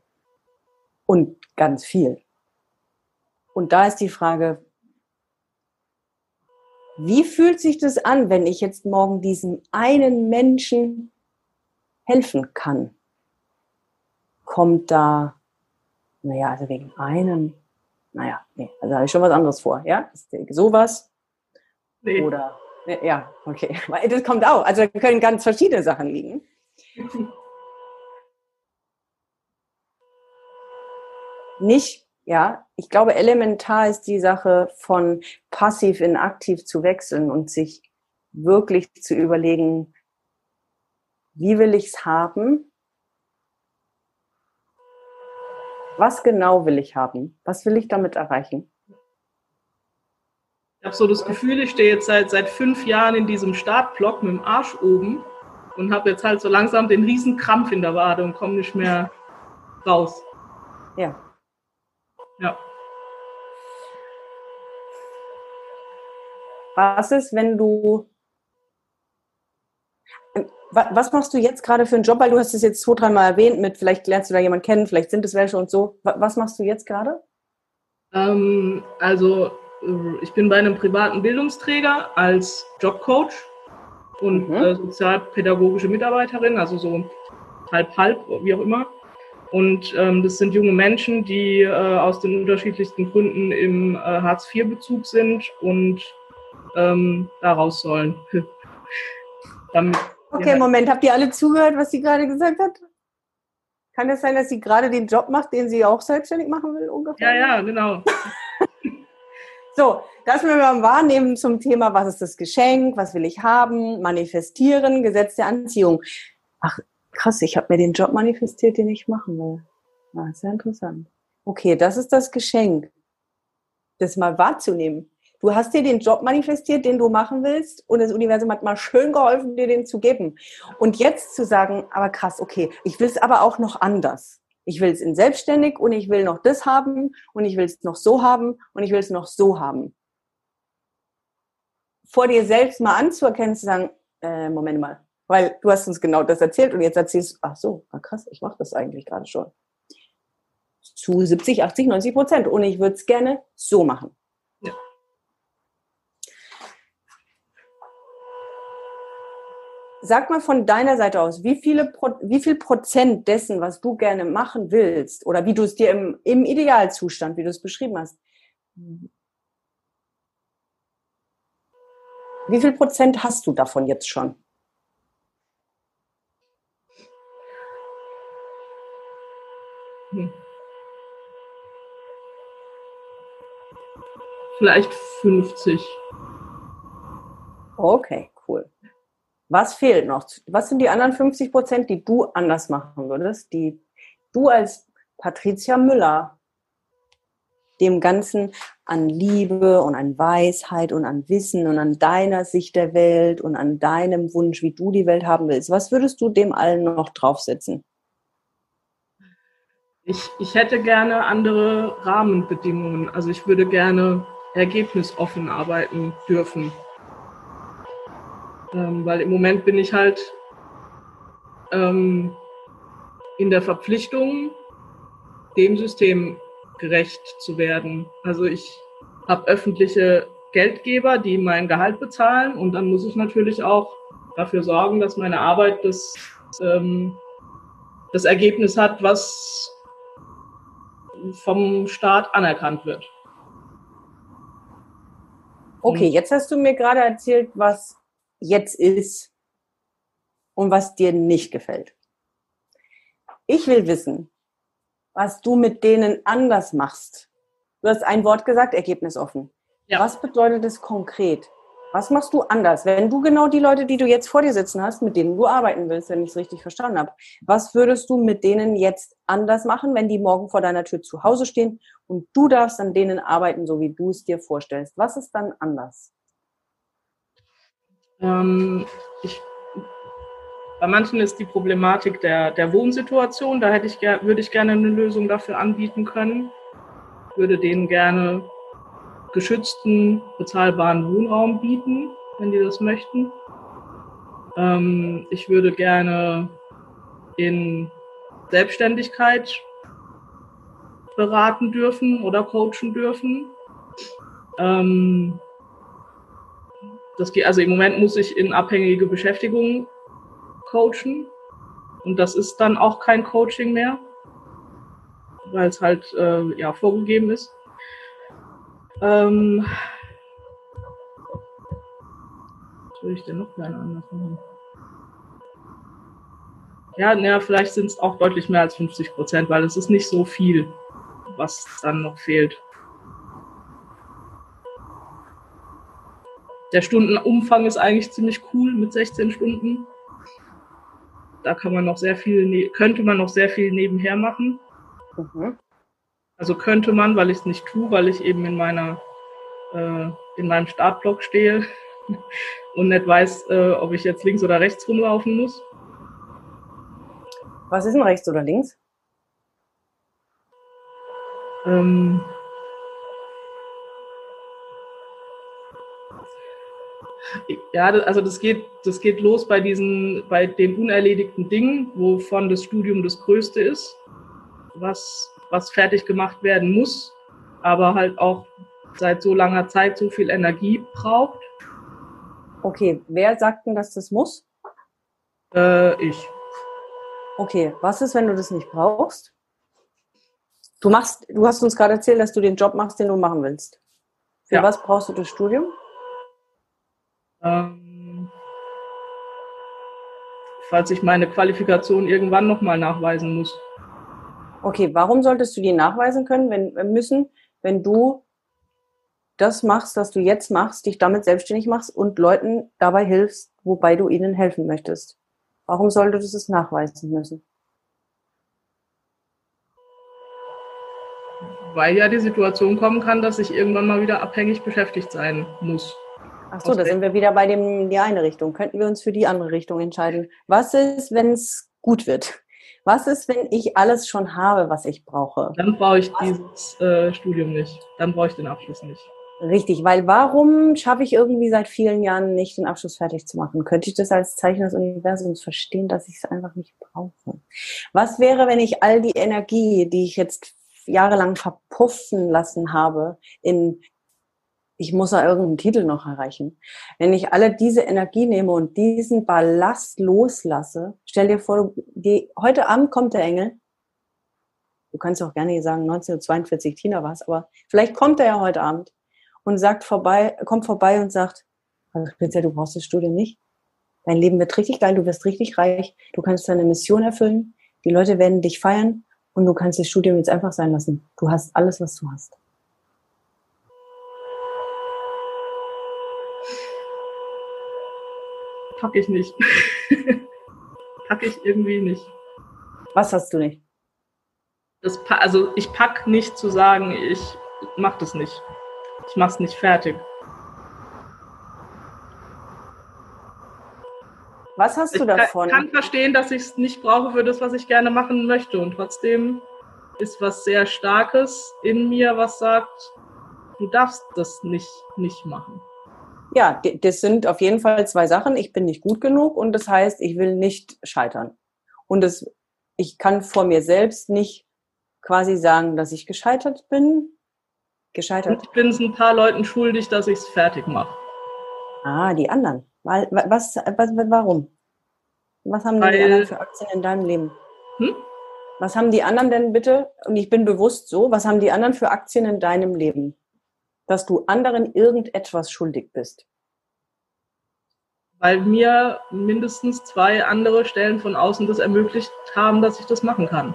Und ganz viel. Und da ist die Frage, wie fühlt sich das an, wenn ich jetzt morgen diesem einen Menschen helfen kann? Kommt da, naja, also wegen einem, naja, nee, also habe ich schon was anderes vor, ja? Sowas? Nee. Oder, ja, okay. Das kommt auch. Also da können ganz verschiedene Sachen liegen. Nicht ja, ich glaube, elementar ist die Sache von passiv in aktiv zu wechseln und sich wirklich zu überlegen, wie will ich es haben? Was genau will ich haben? Was will ich damit erreichen? Ich habe so das Gefühl, ich stehe jetzt seit, seit fünf Jahren in diesem Startblock mit dem Arsch oben und habe jetzt halt so langsam den riesen Krampf in der Wade und komme nicht mehr raus. Ja, ja. Was ist, wenn du was machst du jetzt gerade für einen Job? Weil du hast es jetzt zwei, dreimal erwähnt mit, vielleicht lernst du da jemanden kennen, vielleicht sind es welche und so. Was machst du jetzt gerade? Ähm, also ich bin bei einem privaten Bildungsträger als Jobcoach und mhm. äh, sozialpädagogische Mitarbeiterin, also so halb halb, wie auch immer. Und ähm, das sind junge Menschen, die äh, aus den unterschiedlichsten Gründen im äh, Hartz-IV-Bezug sind und ähm, da raus sollen. Damit, okay, ja. Moment, habt ihr alle zugehört, was sie gerade gesagt hat? Kann es das sein, dass sie gerade den Job macht, den sie auch selbstständig machen will, ungefähr? Ja, ja, genau. So, das wir mal wahrnehmen zum Thema, was ist das Geschenk, was will ich haben, manifestieren, Gesetz der Anziehung. Ach, krass, ich habe mir den Job manifestiert, den ich machen will. Ah, sehr interessant. Okay, das ist das Geschenk, das mal wahrzunehmen. Du hast dir den Job manifestiert, den du machen willst, und das Universum hat mal schön geholfen, dir den zu geben. Und jetzt zu sagen, aber krass, okay, ich will es aber auch noch anders. Ich will es in selbstständig und ich will noch das haben und ich will es noch so haben und ich will es noch so haben. Vor dir selbst mal anzuerkennen, zu sagen, äh, Moment mal, weil du hast uns genau das erzählt und jetzt erzählst du, ach so, krass, ich mache das eigentlich gerade schon. Zu 70, 80, 90 Prozent. Und ich würde es gerne so machen. Sag mal von deiner Seite aus, wie, viele Pro, wie viel Prozent dessen, was du gerne machen willst, oder wie du es dir im, im Idealzustand, wie du es beschrieben hast, wie viel Prozent hast du davon jetzt schon? Hm. Vielleicht 50. Okay, cool. Was fehlt noch? Was sind die anderen 50 Prozent, die du anders machen würdest, die du als Patricia Müller dem Ganzen an Liebe und an Weisheit und an Wissen und an deiner Sicht der Welt und an deinem Wunsch, wie du die Welt haben willst, was würdest du dem allen noch draufsetzen? Ich, ich hätte gerne andere Rahmenbedingungen. Also ich würde gerne ergebnisoffen arbeiten dürfen. Ähm, weil im Moment bin ich halt ähm, in der Verpflichtung, dem System gerecht zu werden. Also ich habe öffentliche Geldgeber, die mein Gehalt bezahlen und dann muss ich natürlich auch dafür sorgen, dass meine Arbeit das, ähm, das Ergebnis hat, was vom Staat anerkannt wird. Okay, jetzt hast du mir gerade erzählt, was jetzt ist und was dir nicht gefällt. Ich will wissen, was du mit denen anders machst. Du hast ein Wort gesagt, ergebnisoffen. Ja. Was bedeutet es konkret? Was machst du anders? Wenn du genau die Leute, die du jetzt vor dir sitzen hast, mit denen du arbeiten willst, wenn ich es richtig verstanden habe, was würdest du mit denen jetzt anders machen, wenn die morgen vor deiner Tür zu Hause stehen und du darfst an denen arbeiten, so wie du es dir vorstellst? Was ist dann anders? Ähm, ich, bei manchen ist die Problematik der, der Wohnsituation. Da hätte ich, würde ich gerne eine Lösung dafür anbieten können. Würde denen gerne geschützten, bezahlbaren Wohnraum bieten, wenn die das möchten. Ähm, ich würde gerne in Selbstständigkeit beraten dürfen oder coachen dürfen. Ähm, das geht, also im Moment muss ich in abhängige Beschäftigung coachen und das ist dann auch kein Coaching mehr, weil es halt äh, ja vorgegeben ist. Ähm, was würde ich denn noch gerne anders machen? Ja, naja, vielleicht sind es auch deutlich mehr als 50 Prozent, weil es ist nicht so viel, was dann noch fehlt. Der Stundenumfang ist eigentlich ziemlich cool mit 16 Stunden. Da kann man noch sehr viel, ne-, könnte man noch sehr viel nebenher machen. Mhm. Also könnte man, weil ich es nicht tue, weil ich eben in meiner äh, in meinem Startblock stehe und nicht weiß, äh, ob ich jetzt links oder rechts rumlaufen muss. Was ist denn rechts oder links? Ähm, ja, also das geht, das geht los bei diesen, bei den unerledigten Dingen, wovon das Studium das Größte ist, was was fertig gemacht werden muss, aber halt auch seit so langer Zeit so viel Energie braucht. Okay, wer sagt denn, dass das muss? Äh, ich. Okay, was ist, wenn du das nicht brauchst? Du machst, du hast uns gerade erzählt, dass du den Job machst, den du machen willst. Für ja. was brauchst du das Studium? Ähm, falls ich meine Qualifikation irgendwann nochmal nachweisen muss. Okay, warum solltest du die nachweisen können, wenn äh, müssen, wenn du das machst, was du jetzt machst, dich damit selbstständig machst und Leuten dabei hilfst, wobei du ihnen helfen möchtest? Warum solltest du es nachweisen müssen? Weil ja die Situation kommen kann, dass ich irgendwann mal wieder abhängig beschäftigt sein muss. Ach so, da sind wir wieder bei dem, die eine Richtung. Könnten wir uns für die andere Richtung entscheiden? Was ist, wenn es gut wird? Was ist, wenn ich alles schon habe, was ich brauche? Dann brauche ich was? dieses äh, Studium nicht. Dann brauche ich den Abschluss nicht. Richtig, weil warum schaffe ich irgendwie seit vielen Jahren nicht, den Abschluss fertig zu machen? Könnte ich das als Zeichen des Universums verstehen, dass ich es einfach nicht brauche? Was wäre, wenn ich all die Energie, die ich jetzt jahrelang verpuffen lassen habe in ich muss da irgendeinen Titel noch erreichen. Wenn ich alle diese Energie nehme und diesen Ballast loslasse, stell dir vor, die, heute Abend kommt der Engel. Du kannst auch gerne sagen, 1942 Tina war es, aber vielleicht kommt er ja heute Abend und sagt vorbei, kommt vorbei und sagt, also du brauchst das Studium nicht. Dein Leben wird richtig geil, du wirst richtig reich, du kannst deine Mission erfüllen, die Leute werden dich feiern und du kannst das Studium jetzt einfach sein lassen. Du hast alles, was du hast. Packe ich nicht. packe ich irgendwie nicht. Was hast du nicht? Das, also ich pack nicht zu sagen, ich mache das nicht. Ich mache es nicht fertig. Was hast du ich davon? Ich kann verstehen, dass ich es nicht brauche für das, was ich gerne machen möchte. Und trotzdem ist was sehr Starkes in mir, was sagt, du darfst das nicht, nicht machen. Ja, das sind auf jeden Fall zwei Sachen. Ich bin nicht gut genug und das heißt, ich will nicht scheitern. Und das, ich kann vor mir selbst nicht quasi sagen, dass ich gescheitert bin. Gescheitert. Und ich bin es ein paar Leuten schuldig, dass ich es fertig mache. Ah, die anderen. Was, was, was, warum? Was haben Weil, die anderen für Aktien in deinem Leben? Hm? Was haben die anderen denn bitte, und ich bin bewusst so, was haben die anderen für Aktien in deinem Leben? Dass du anderen irgendetwas schuldig bist? Weil mir mindestens zwei andere Stellen von außen das ermöglicht haben, dass ich das machen kann.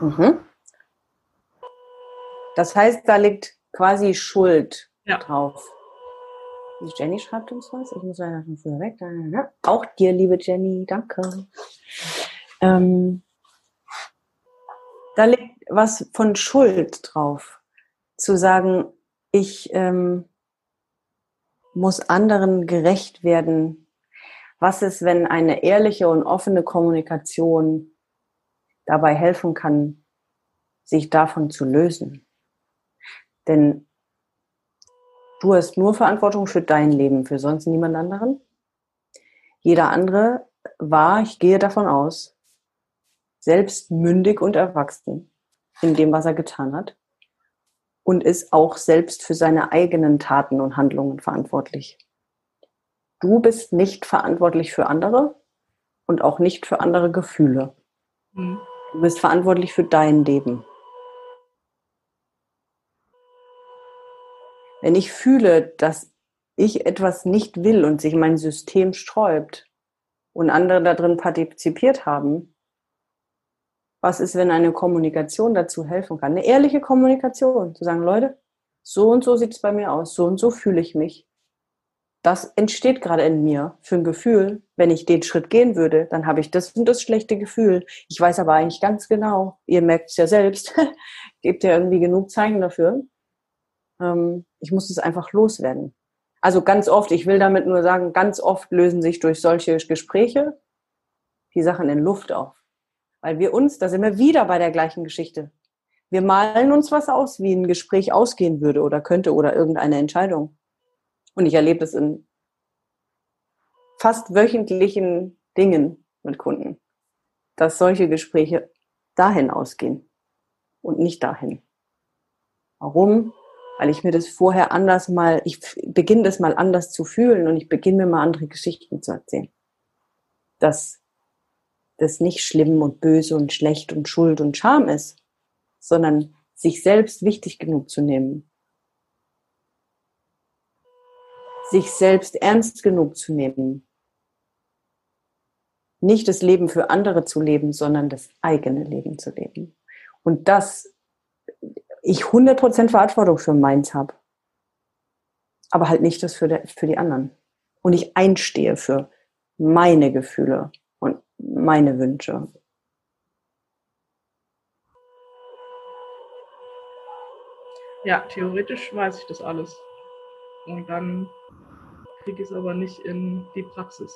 Mhm. Das heißt, da liegt quasi Schuld ja. drauf. Die Jenny schreibt uns was. Ich muss leider schon früher weg. Auch dir, liebe Jenny, danke. Ähm, da liegt was von Schuld drauf. Zu sagen, ich ähm, muss anderen gerecht werden. Was ist, wenn eine ehrliche und offene Kommunikation dabei helfen kann, sich davon zu lösen? Denn du hast nur Verantwortung für dein Leben, für sonst niemand anderen. Jeder andere war, ich gehe davon aus, selbst mündig und erwachsen in dem, was er getan hat und ist auch selbst für seine eigenen Taten und Handlungen verantwortlich. Du bist nicht verantwortlich für andere und auch nicht für andere Gefühle. Mhm. Du bist verantwortlich für dein Leben. Wenn ich fühle, dass ich etwas nicht will und sich mein System sträubt und andere darin partizipiert haben, was ist, wenn eine Kommunikation dazu helfen kann? Eine ehrliche Kommunikation, zu sagen, Leute, so und so sieht es bei mir aus, so und so fühle ich mich. Das entsteht gerade in mir für ein Gefühl. Wenn ich den Schritt gehen würde, dann habe ich das und das schlechte Gefühl. Ich weiß aber eigentlich ganz genau, ihr merkt es ja selbst, gebt ja irgendwie genug Zeichen dafür. Ähm, ich muss es einfach loswerden. Also ganz oft, ich will damit nur sagen, ganz oft lösen sich durch solche Gespräche die Sachen in Luft auf. Weil wir uns, da sind wir wieder bei der gleichen Geschichte. Wir malen uns was aus, wie ein Gespräch ausgehen würde oder könnte oder irgendeine Entscheidung. Und ich erlebe das in fast wöchentlichen Dingen mit Kunden, dass solche Gespräche dahin ausgehen und nicht dahin. Warum? Weil ich mir das vorher anders mal, ich beginne das mal anders zu fühlen und ich beginne mir mal andere Geschichten zu erzählen. Das das nicht schlimm und böse und schlecht und Schuld und Scham ist, sondern sich selbst wichtig genug zu nehmen. Sich selbst ernst genug zu nehmen. Nicht das Leben für andere zu leben, sondern das eigene Leben zu leben. Und dass ich 100% Verantwortung für meins habe. Aber halt nicht das für, für die anderen. Und ich einstehe für meine Gefühle, meine Wünsche. Ja, theoretisch weiß ich das alles. Und dann kriege ich es aber nicht in die Praxis.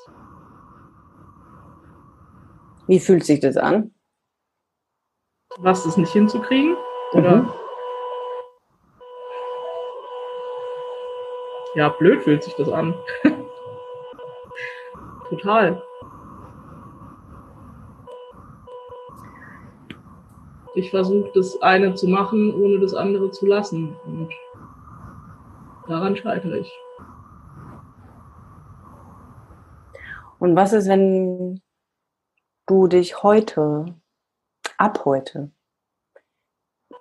Wie fühlt sich das an? Was, das nicht hinzukriegen? Oder? Mhm. Ja, blöd fühlt sich das an. Total. Ich versuche das eine zu machen, ohne das andere zu lassen. Und daran scheitere ich. Und was ist, wenn du dich heute, ab heute,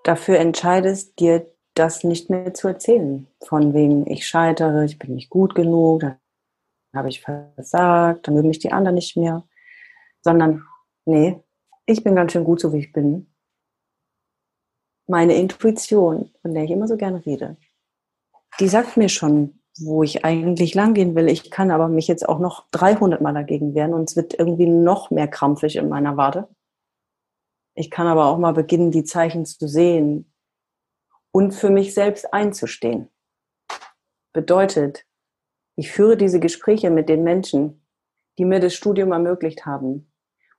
dafür entscheidest, dir das nicht mehr zu erzählen? Von wegen, ich scheitere, ich bin nicht gut genug, dann habe ich versagt, dann mögen mich die anderen nicht mehr. Sondern, nee, ich bin ganz schön gut, so wie ich bin meine Intuition, von der ich immer so gerne rede, die sagt mir schon, wo ich eigentlich langgehen will. Ich kann aber mich jetzt auch noch 300 Mal dagegen wehren und es wird irgendwie noch mehr krampfig in meiner Wade. Ich kann aber auch mal beginnen, die Zeichen zu sehen und für mich selbst einzustehen. Bedeutet, ich führe diese Gespräche mit den Menschen, die mir das Studium ermöglicht haben.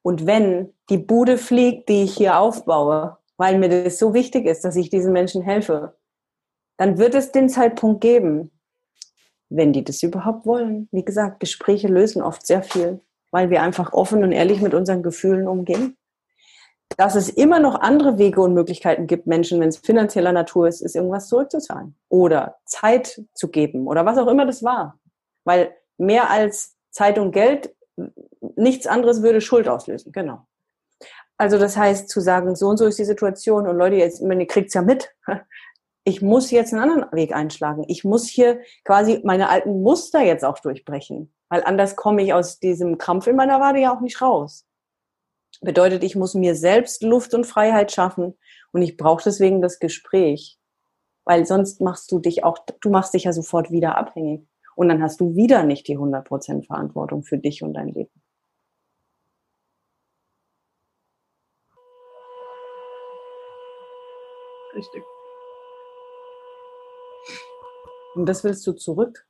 Und wenn die Bude fliegt, die ich hier aufbaue, weil mir das so wichtig ist, dass ich diesen Menschen helfe, dann wird es den Zeitpunkt geben, wenn die das überhaupt wollen. Wie gesagt, Gespräche lösen oft sehr viel, weil wir einfach offen und ehrlich mit unseren Gefühlen umgehen. Dass es immer noch andere Wege und Möglichkeiten gibt, Menschen, wenn es finanzieller Natur ist, ist irgendwas zurückzuzahlen oder Zeit zu geben oder was auch immer das war. Weil mehr als Zeit und Geld, nichts anderes würde Schuld auslösen. Genau. Also das heißt zu sagen, so und so ist die Situation und Leute, jetzt, ihr kriegt's ja mit. Ich muss jetzt einen anderen Weg einschlagen. Ich muss hier quasi meine alten Muster jetzt auch durchbrechen, weil anders komme ich aus diesem Krampf in meiner Wade ja auch nicht raus. Bedeutet, ich muss mir selbst Luft und Freiheit schaffen und ich brauche deswegen das Gespräch, weil sonst machst du dich auch, du machst dich ja sofort wieder abhängig. Und dann hast du wieder nicht die 100% Verantwortung für dich und dein Leben. Richtig. Und das willst du zurück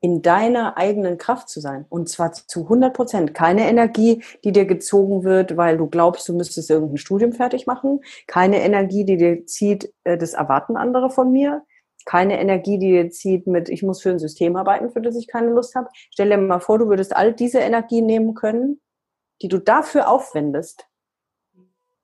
in deiner eigenen Kraft zu sein. Und zwar zu 100 Prozent. Keine Energie, die dir gezogen wird, weil du glaubst, du müsstest irgendein Studium fertig machen. Keine Energie, die dir zieht, äh, das erwarten andere von mir. Keine Energie, die dir zieht mit, ich muss für ein System arbeiten, für das ich keine Lust habe. Stell dir mal vor, du würdest all diese Energie nehmen können, die du dafür aufwendest,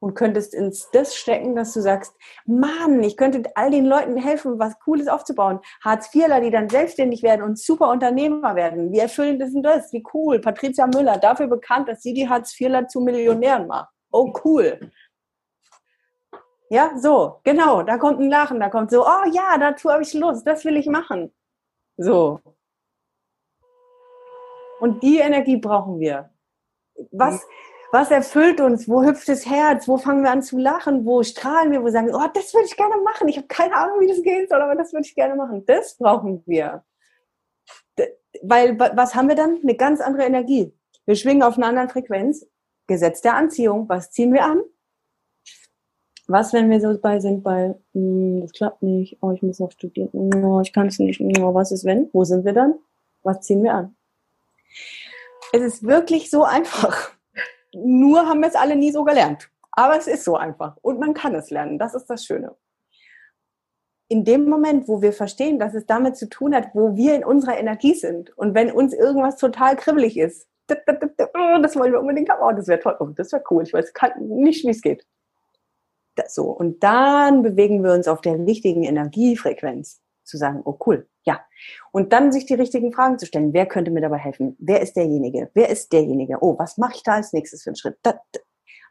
und könntest ins das stecken, dass du sagst, Mann, ich könnte all den Leuten helfen, was Cooles aufzubauen. Hartz-IVler, die dann selbstständig werden und super Unternehmer werden. Wie erfüllend ist denn das? Wie cool. Patricia Müller, dafür bekannt, dass sie die Hartz-IVler zu Millionären macht. Oh, cool. Ja, so, genau, da kommt ein Lachen, da kommt so, oh ja, dazu habe ich Lust, das will ich machen. So. Und die Energie brauchen wir. Was, was erfüllt uns? Wo hüpft das Herz? Wo fangen wir an zu lachen? Wo strahlen wir? Wo sagen wir, oh, das würde ich gerne machen. Ich habe keine Ahnung, wie das gehen soll, aber das würde ich gerne machen. Das brauchen wir. Weil, was haben wir dann? Eine ganz andere Energie. Wir schwingen auf einer anderen Frequenz. Gesetz der Anziehung. Was ziehen wir an? Was, wenn wir so bei sind bei, hm, das klappt nicht, oh, ich muss noch studieren, oh, ich kann es nicht, oh, was ist wenn? Wo sind wir dann? Was ziehen wir an? Es ist wirklich so einfach. Nur haben wir es alle nie so gelernt. Aber es ist so einfach und man kann es lernen. Das ist das Schöne. In dem Moment, wo wir verstehen, dass es damit zu tun hat, wo wir in unserer Energie sind und wenn uns irgendwas total kribbelig ist, das wollen wir unbedingt haben. Oh, das wäre toll. Oh, das wäre cool. Ich weiß nicht, wie es geht. Das so. Und dann bewegen wir uns auf der richtigen Energiefrequenz. Zu sagen, oh cool, ja. Und dann sich die richtigen Fragen zu stellen. Wer könnte mir dabei helfen? Wer ist derjenige? Wer ist derjenige? Oh, was mache ich da als nächstes für einen Schritt?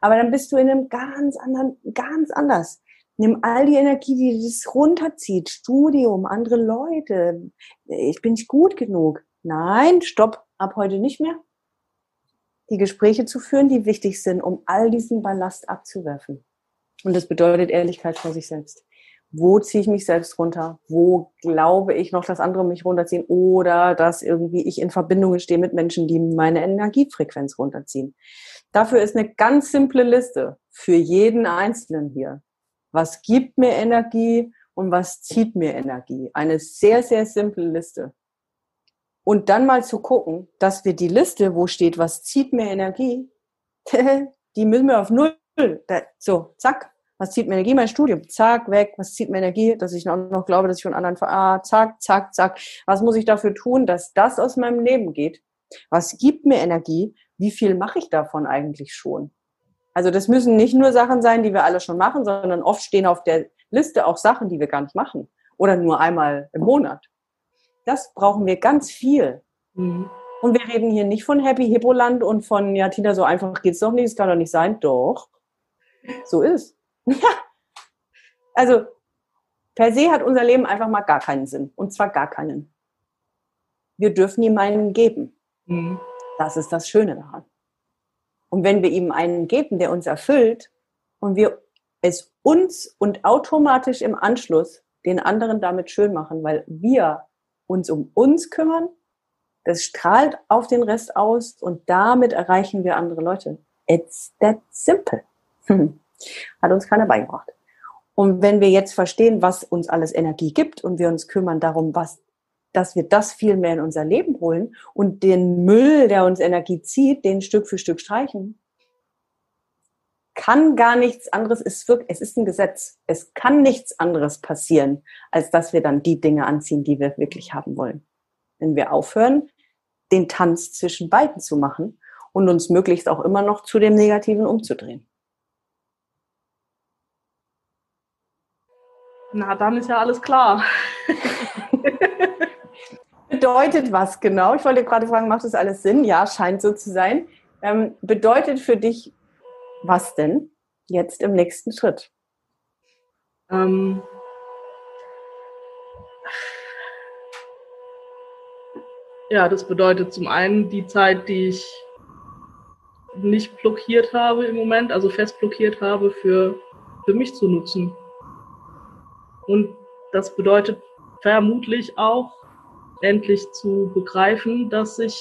Aber dann bist du in einem ganz anderen, ganz anders. Nimm all die Energie, die das runterzieht. Studium, andere Leute. Ich bin nicht gut genug. Nein, stopp. Ab heute nicht mehr. Die Gespräche zu führen, die wichtig sind, um all diesen Ballast abzuwerfen. Und das bedeutet Ehrlichkeit vor sich selbst wo ziehe ich mich selbst runter? Wo glaube ich noch, dass andere mich runterziehen? Oder dass irgendwie ich in Verbindung stehe mit Menschen, die meine Energiefrequenz runterziehen. Dafür ist eine ganz simple Liste für jeden Einzelnen hier. Was gibt mir Energie und was zieht mir Energie? Eine sehr, sehr simple Liste. Und dann mal zu gucken, dass wir die Liste, wo steht, was zieht mir Energie, die müssen wir auf Null. So, zack, was zieht mir Energie? Mein Studium. Zack, weg. Was zieht mir Energie? Dass ich noch glaube, dass ich von anderen, ah, zack, zack, zack. Was muss ich dafür tun, dass das aus meinem Leben geht? Was gibt mir Energie? Wie viel mache ich davon eigentlich schon? Also das müssen nicht nur Sachen sein, die wir alle schon machen, sondern oft stehen auf der Liste auch Sachen, die wir gar nicht machen. Oder nur einmal im Monat. Das brauchen wir ganz viel. Mhm. Und wir reden hier nicht von Happy Hippoland und von, ja, Tina, so einfach geht's doch nicht, es kann doch nicht sein. Doch. So ist. Also per se hat unser Leben einfach mal gar keinen Sinn. Und zwar gar keinen. Wir dürfen ihm einen geben. Mhm. Das ist das Schöne daran. Und wenn wir ihm einen geben, der uns erfüllt und wir es uns und automatisch im Anschluss den anderen damit schön machen, weil wir uns um uns kümmern, das strahlt auf den Rest aus und damit erreichen wir andere Leute. It's that simple. Hat uns keiner beigebracht. Und wenn wir jetzt verstehen, was uns alles Energie gibt und wir uns kümmern darum, was, dass wir das viel mehr in unser Leben holen und den Müll, der uns Energie zieht, den Stück für Stück streichen, kann gar nichts anderes, es, wirkt, es ist ein Gesetz. Es kann nichts anderes passieren, als dass wir dann die Dinge anziehen, die wir wirklich haben wollen. Wenn wir aufhören, den Tanz zwischen beiden zu machen und uns möglichst auch immer noch zu dem Negativen umzudrehen. Na, dann ist ja alles klar. bedeutet was genau? Ich wollte gerade fragen, macht das alles Sinn? Ja, scheint so zu sein. Ähm, bedeutet für dich was denn jetzt im nächsten Schritt? Ähm, ja, das bedeutet zum einen die Zeit, die ich nicht blockiert habe im Moment, also fest blockiert habe, für, für mich zu nutzen. Und das bedeutet vermutlich auch endlich zu begreifen, dass ich,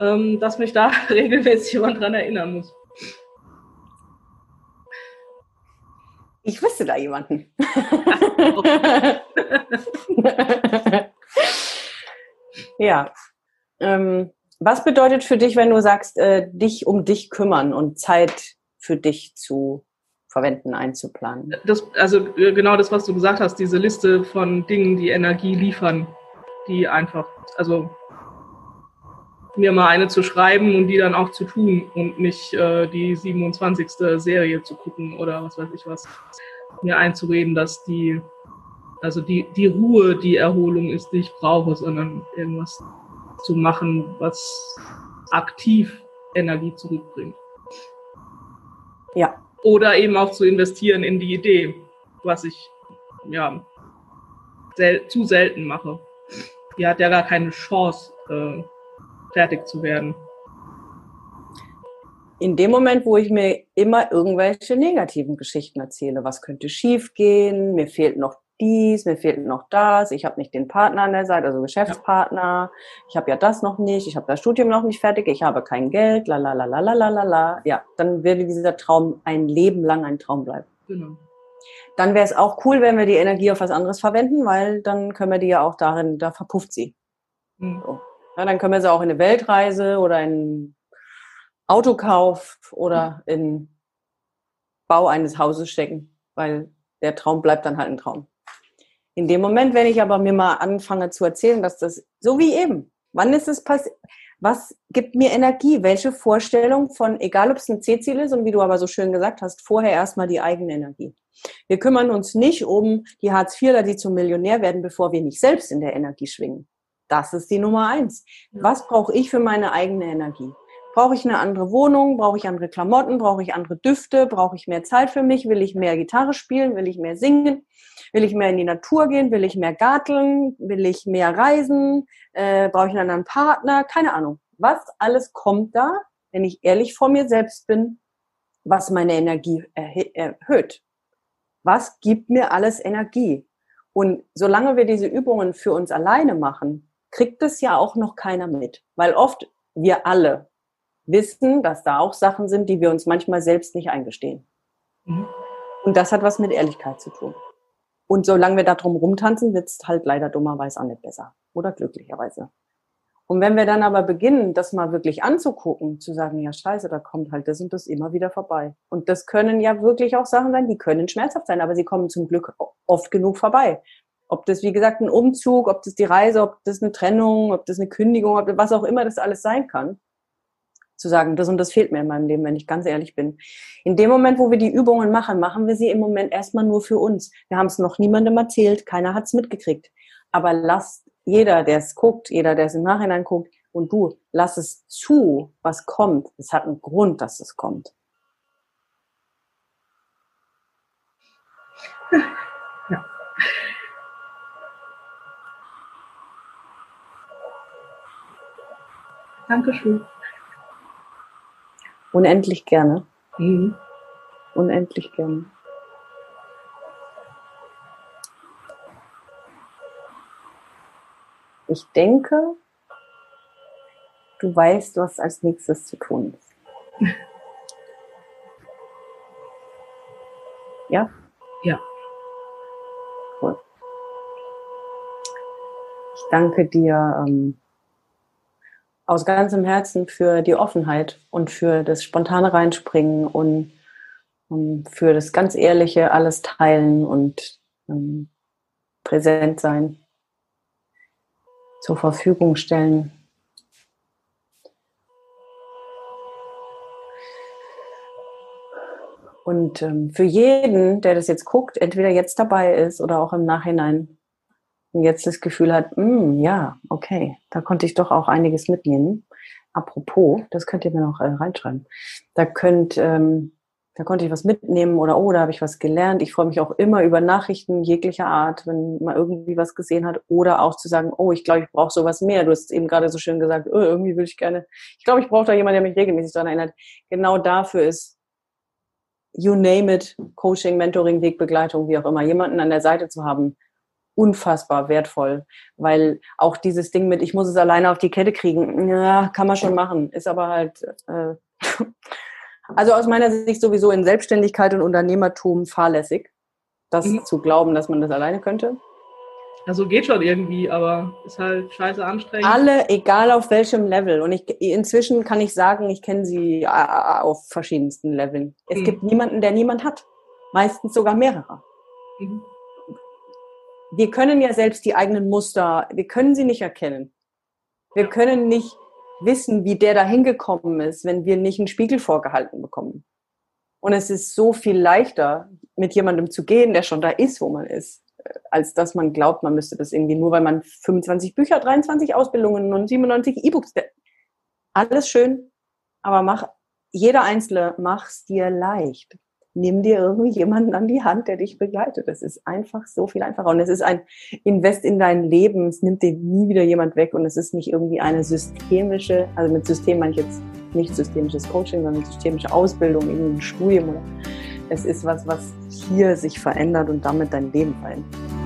ähm, dass mich da regelmäßig jemand dran erinnern muss. Ich wüsste da jemanden. ja. Ähm, was bedeutet für dich, wenn du sagst, äh, dich um dich kümmern und Zeit für dich zu verwenden, einzuplanen? Das, also äh, genau das, was du gesagt hast, diese Liste von Dingen, die Energie liefern, die einfach, also mir mal eine zu schreiben und die dann auch zu tun und nicht äh, die 27. Serie zu gucken oder was weiß ich was. Mir einzureden, dass die, also die, die Ruhe die Erholung ist, die ich brauche, sondern irgendwas zu machen, was aktiv Energie zurückbringt. Ja. Oder eben auch zu investieren in die Idee, was ich ja sel zu selten mache. Die hat ja gar keine Chance, äh, fertig zu werden. In dem Moment, wo ich mir immer irgendwelche negativen Geschichten erzähle, was könnte schiefgehen, mir fehlt noch dies, mir fehlt noch das, ich habe nicht den Partner an der Seite, also Geschäftspartner, ich habe ja das noch nicht, ich habe das Studium noch nicht fertig, ich habe kein Geld, la la la la la la la. Ja, dann würde dieser Traum ein Leben lang ein Traum bleiben. Genau. Dann wäre es auch cool, wenn wir die Energie auf was anderes verwenden, weil dann können wir die ja auch darin, da verpufft sie. Mhm. So. Ja, dann können wir sie auch in eine Weltreise oder in Autokauf oder in Bau eines Hauses stecken, weil der Traum bleibt dann halt ein Traum. In dem Moment, wenn ich aber mir mal anfange zu erzählen, dass das so wie eben, wann ist es passiert? Was gibt mir Energie? Welche Vorstellung von, egal ob es ein C-Ziel ist und wie du aber so schön gesagt hast, vorher erstmal die eigene Energie. Wir kümmern uns nicht um die Hartz-IVler, die zum Millionär werden, bevor wir nicht selbst in der Energie schwingen. Das ist die Nummer eins. Was brauche ich für meine eigene Energie? Brauche ich eine andere Wohnung? Brauche ich andere Klamotten? Brauche ich andere Düfte? Brauche ich mehr Zeit für mich? Will ich mehr Gitarre spielen? Will ich mehr singen? Will ich mehr in die Natur gehen? Will ich mehr garteln? Will ich mehr reisen? Äh, brauche ich einen anderen Partner? Keine Ahnung. Was alles kommt da, wenn ich ehrlich vor mir selbst bin, was meine Energie erhöht? Was gibt mir alles Energie? Und solange wir diese Übungen für uns alleine machen, kriegt es ja auch noch keiner mit. Weil oft wir alle wissen, dass da auch Sachen sind, die wir uns manchmal selbst nicht eingestehen. Mhm. Und das hat was mit Ehrlichkeit zu tun. Und solange wir da drum rumtanzen, wird's halt leider dummerweise auch nicht besser. Oder glücklicherweise. Und wenn wir dann aber beginnen, das mal wirklich anzugucken, zu sagen, ja scheiße, da kommt halt das und das immer wieder vorbei. Und das können ja wirklich auch Sachen sein, die können schmerzhaft sein, aber sie kommen zum Glück oft genug vorbei. Ob das, wie gesagt, ein Umzug, ob das die Reise, ob das eine Trennung, ob das eine Kündigung, ob das, was auch immer das alles sein kann zu sagen, das und das fehlt mir in meinem Leben, wenn ich ganz ehrlich bin. In dem Moment, wo wir die Übungen machen, machen wir sie im Moment erstmal nur für uns. Wir haben es noch niemandem erzählt, keiner hat es mitgekriegt. Aber lasst jeder, der es guckt, jeder, der es im Nachhinein guckt, und du, lass es zu, was kommt. Es hat einen Grund, dass es kommt. Ja. Dankeschön. Unendlich gerne. Mhm. Unendlich gerne. Ich denke, du weißt, was als nächstes zu tun ist. Ja? Ja. Cool. Ich danke dir ähm, aus ganzem Herzen für die Offenheit und für das spontane Reinspringen und, und für das ganz ehrliche alles teilen und ähm, präsent sein, zur Verfügung stellen. Und ähm, für jeden, der das jetzt guckt, entweder jetzt dabei ist oder auch im Nachhinein, jetzt das Gefühl hat, mm, ja, okay, da konnte ich doch auch einiges mitnehmen. Apropos, das könnt ihr mir noch äh, reinschreiben. Da könnt, ähm, da konnte ich was mitnehmen oder oh, da habe ich was gelernt. Ich freue mich auch immer über Nachrichten jeglicher Art, wenn man irgendwie was gesehen hat oder auch zu sagen, oh, ich glaube, ich brauche sowas mehr. Du hast eben gerade so schön gesagt, oh, irgendwie will ich gerne. Ich glaube, ich brauche da jemanden, der mich regelmäßig daran erinnert. Genau dafür ist you name it, Coaching, Mentoring, Wegbegleitung, wie auch immer, jemanden an der Seite zu haben, unfassbar wertvoll, weil auch dieses Ding mit, ich muss es alleine auf die Kette kriegen, ja, kann man schon machen, ist aber halt, äh, also aus meiner Sicht sowieso in Selbstständigkeit und Unternehmertum fahrlässig, das mhm. zu glauben, dass man das alleine könnte. Also geht schon irgendwie, aber ist halt scheiße anstrengend. Alle, egal auf welchem Level. Und ich inzwischen kann ich sagen, ich kenne sie äh, auf verschiedensten Leveln. Es mhm. gibt niemanden, der niemand hat. Meistens sogar mehrere. Mhm. Wir können ja selbst die eigenen Muster, wir können sie nicht erkennen. Wir können nicht wissen, wie der da hingekommen ist, wenn wir nicht einen Spiegel vorgehalten bekommen. Und es ist so viel leichter, mit jemandem zu gehen, der schon da ist, wo man ist als dass man glaubt, man müsste das irgendwie nur, weil man 25 Bücher, 23 Ausbildungen und 97 E-Books, alles schön, aber mach, jeder Einzelne mach's dir leicht. Nimm dir irgendwie jemanden an die Hand, der dich begleitet. Das ist einfach so viel einfacher. Und es ist ein Invest in dein Leben. Es nimmt dir nie wieder jemand weg. Und es ist nicht irgendwie eine systemische, also mit System meine ich jetzt nicht systemisches Coaching, sondern systemische Ausbildung, irgendwie ein Studium es ist was, was hier sich verändert und damit dein Leben verändert.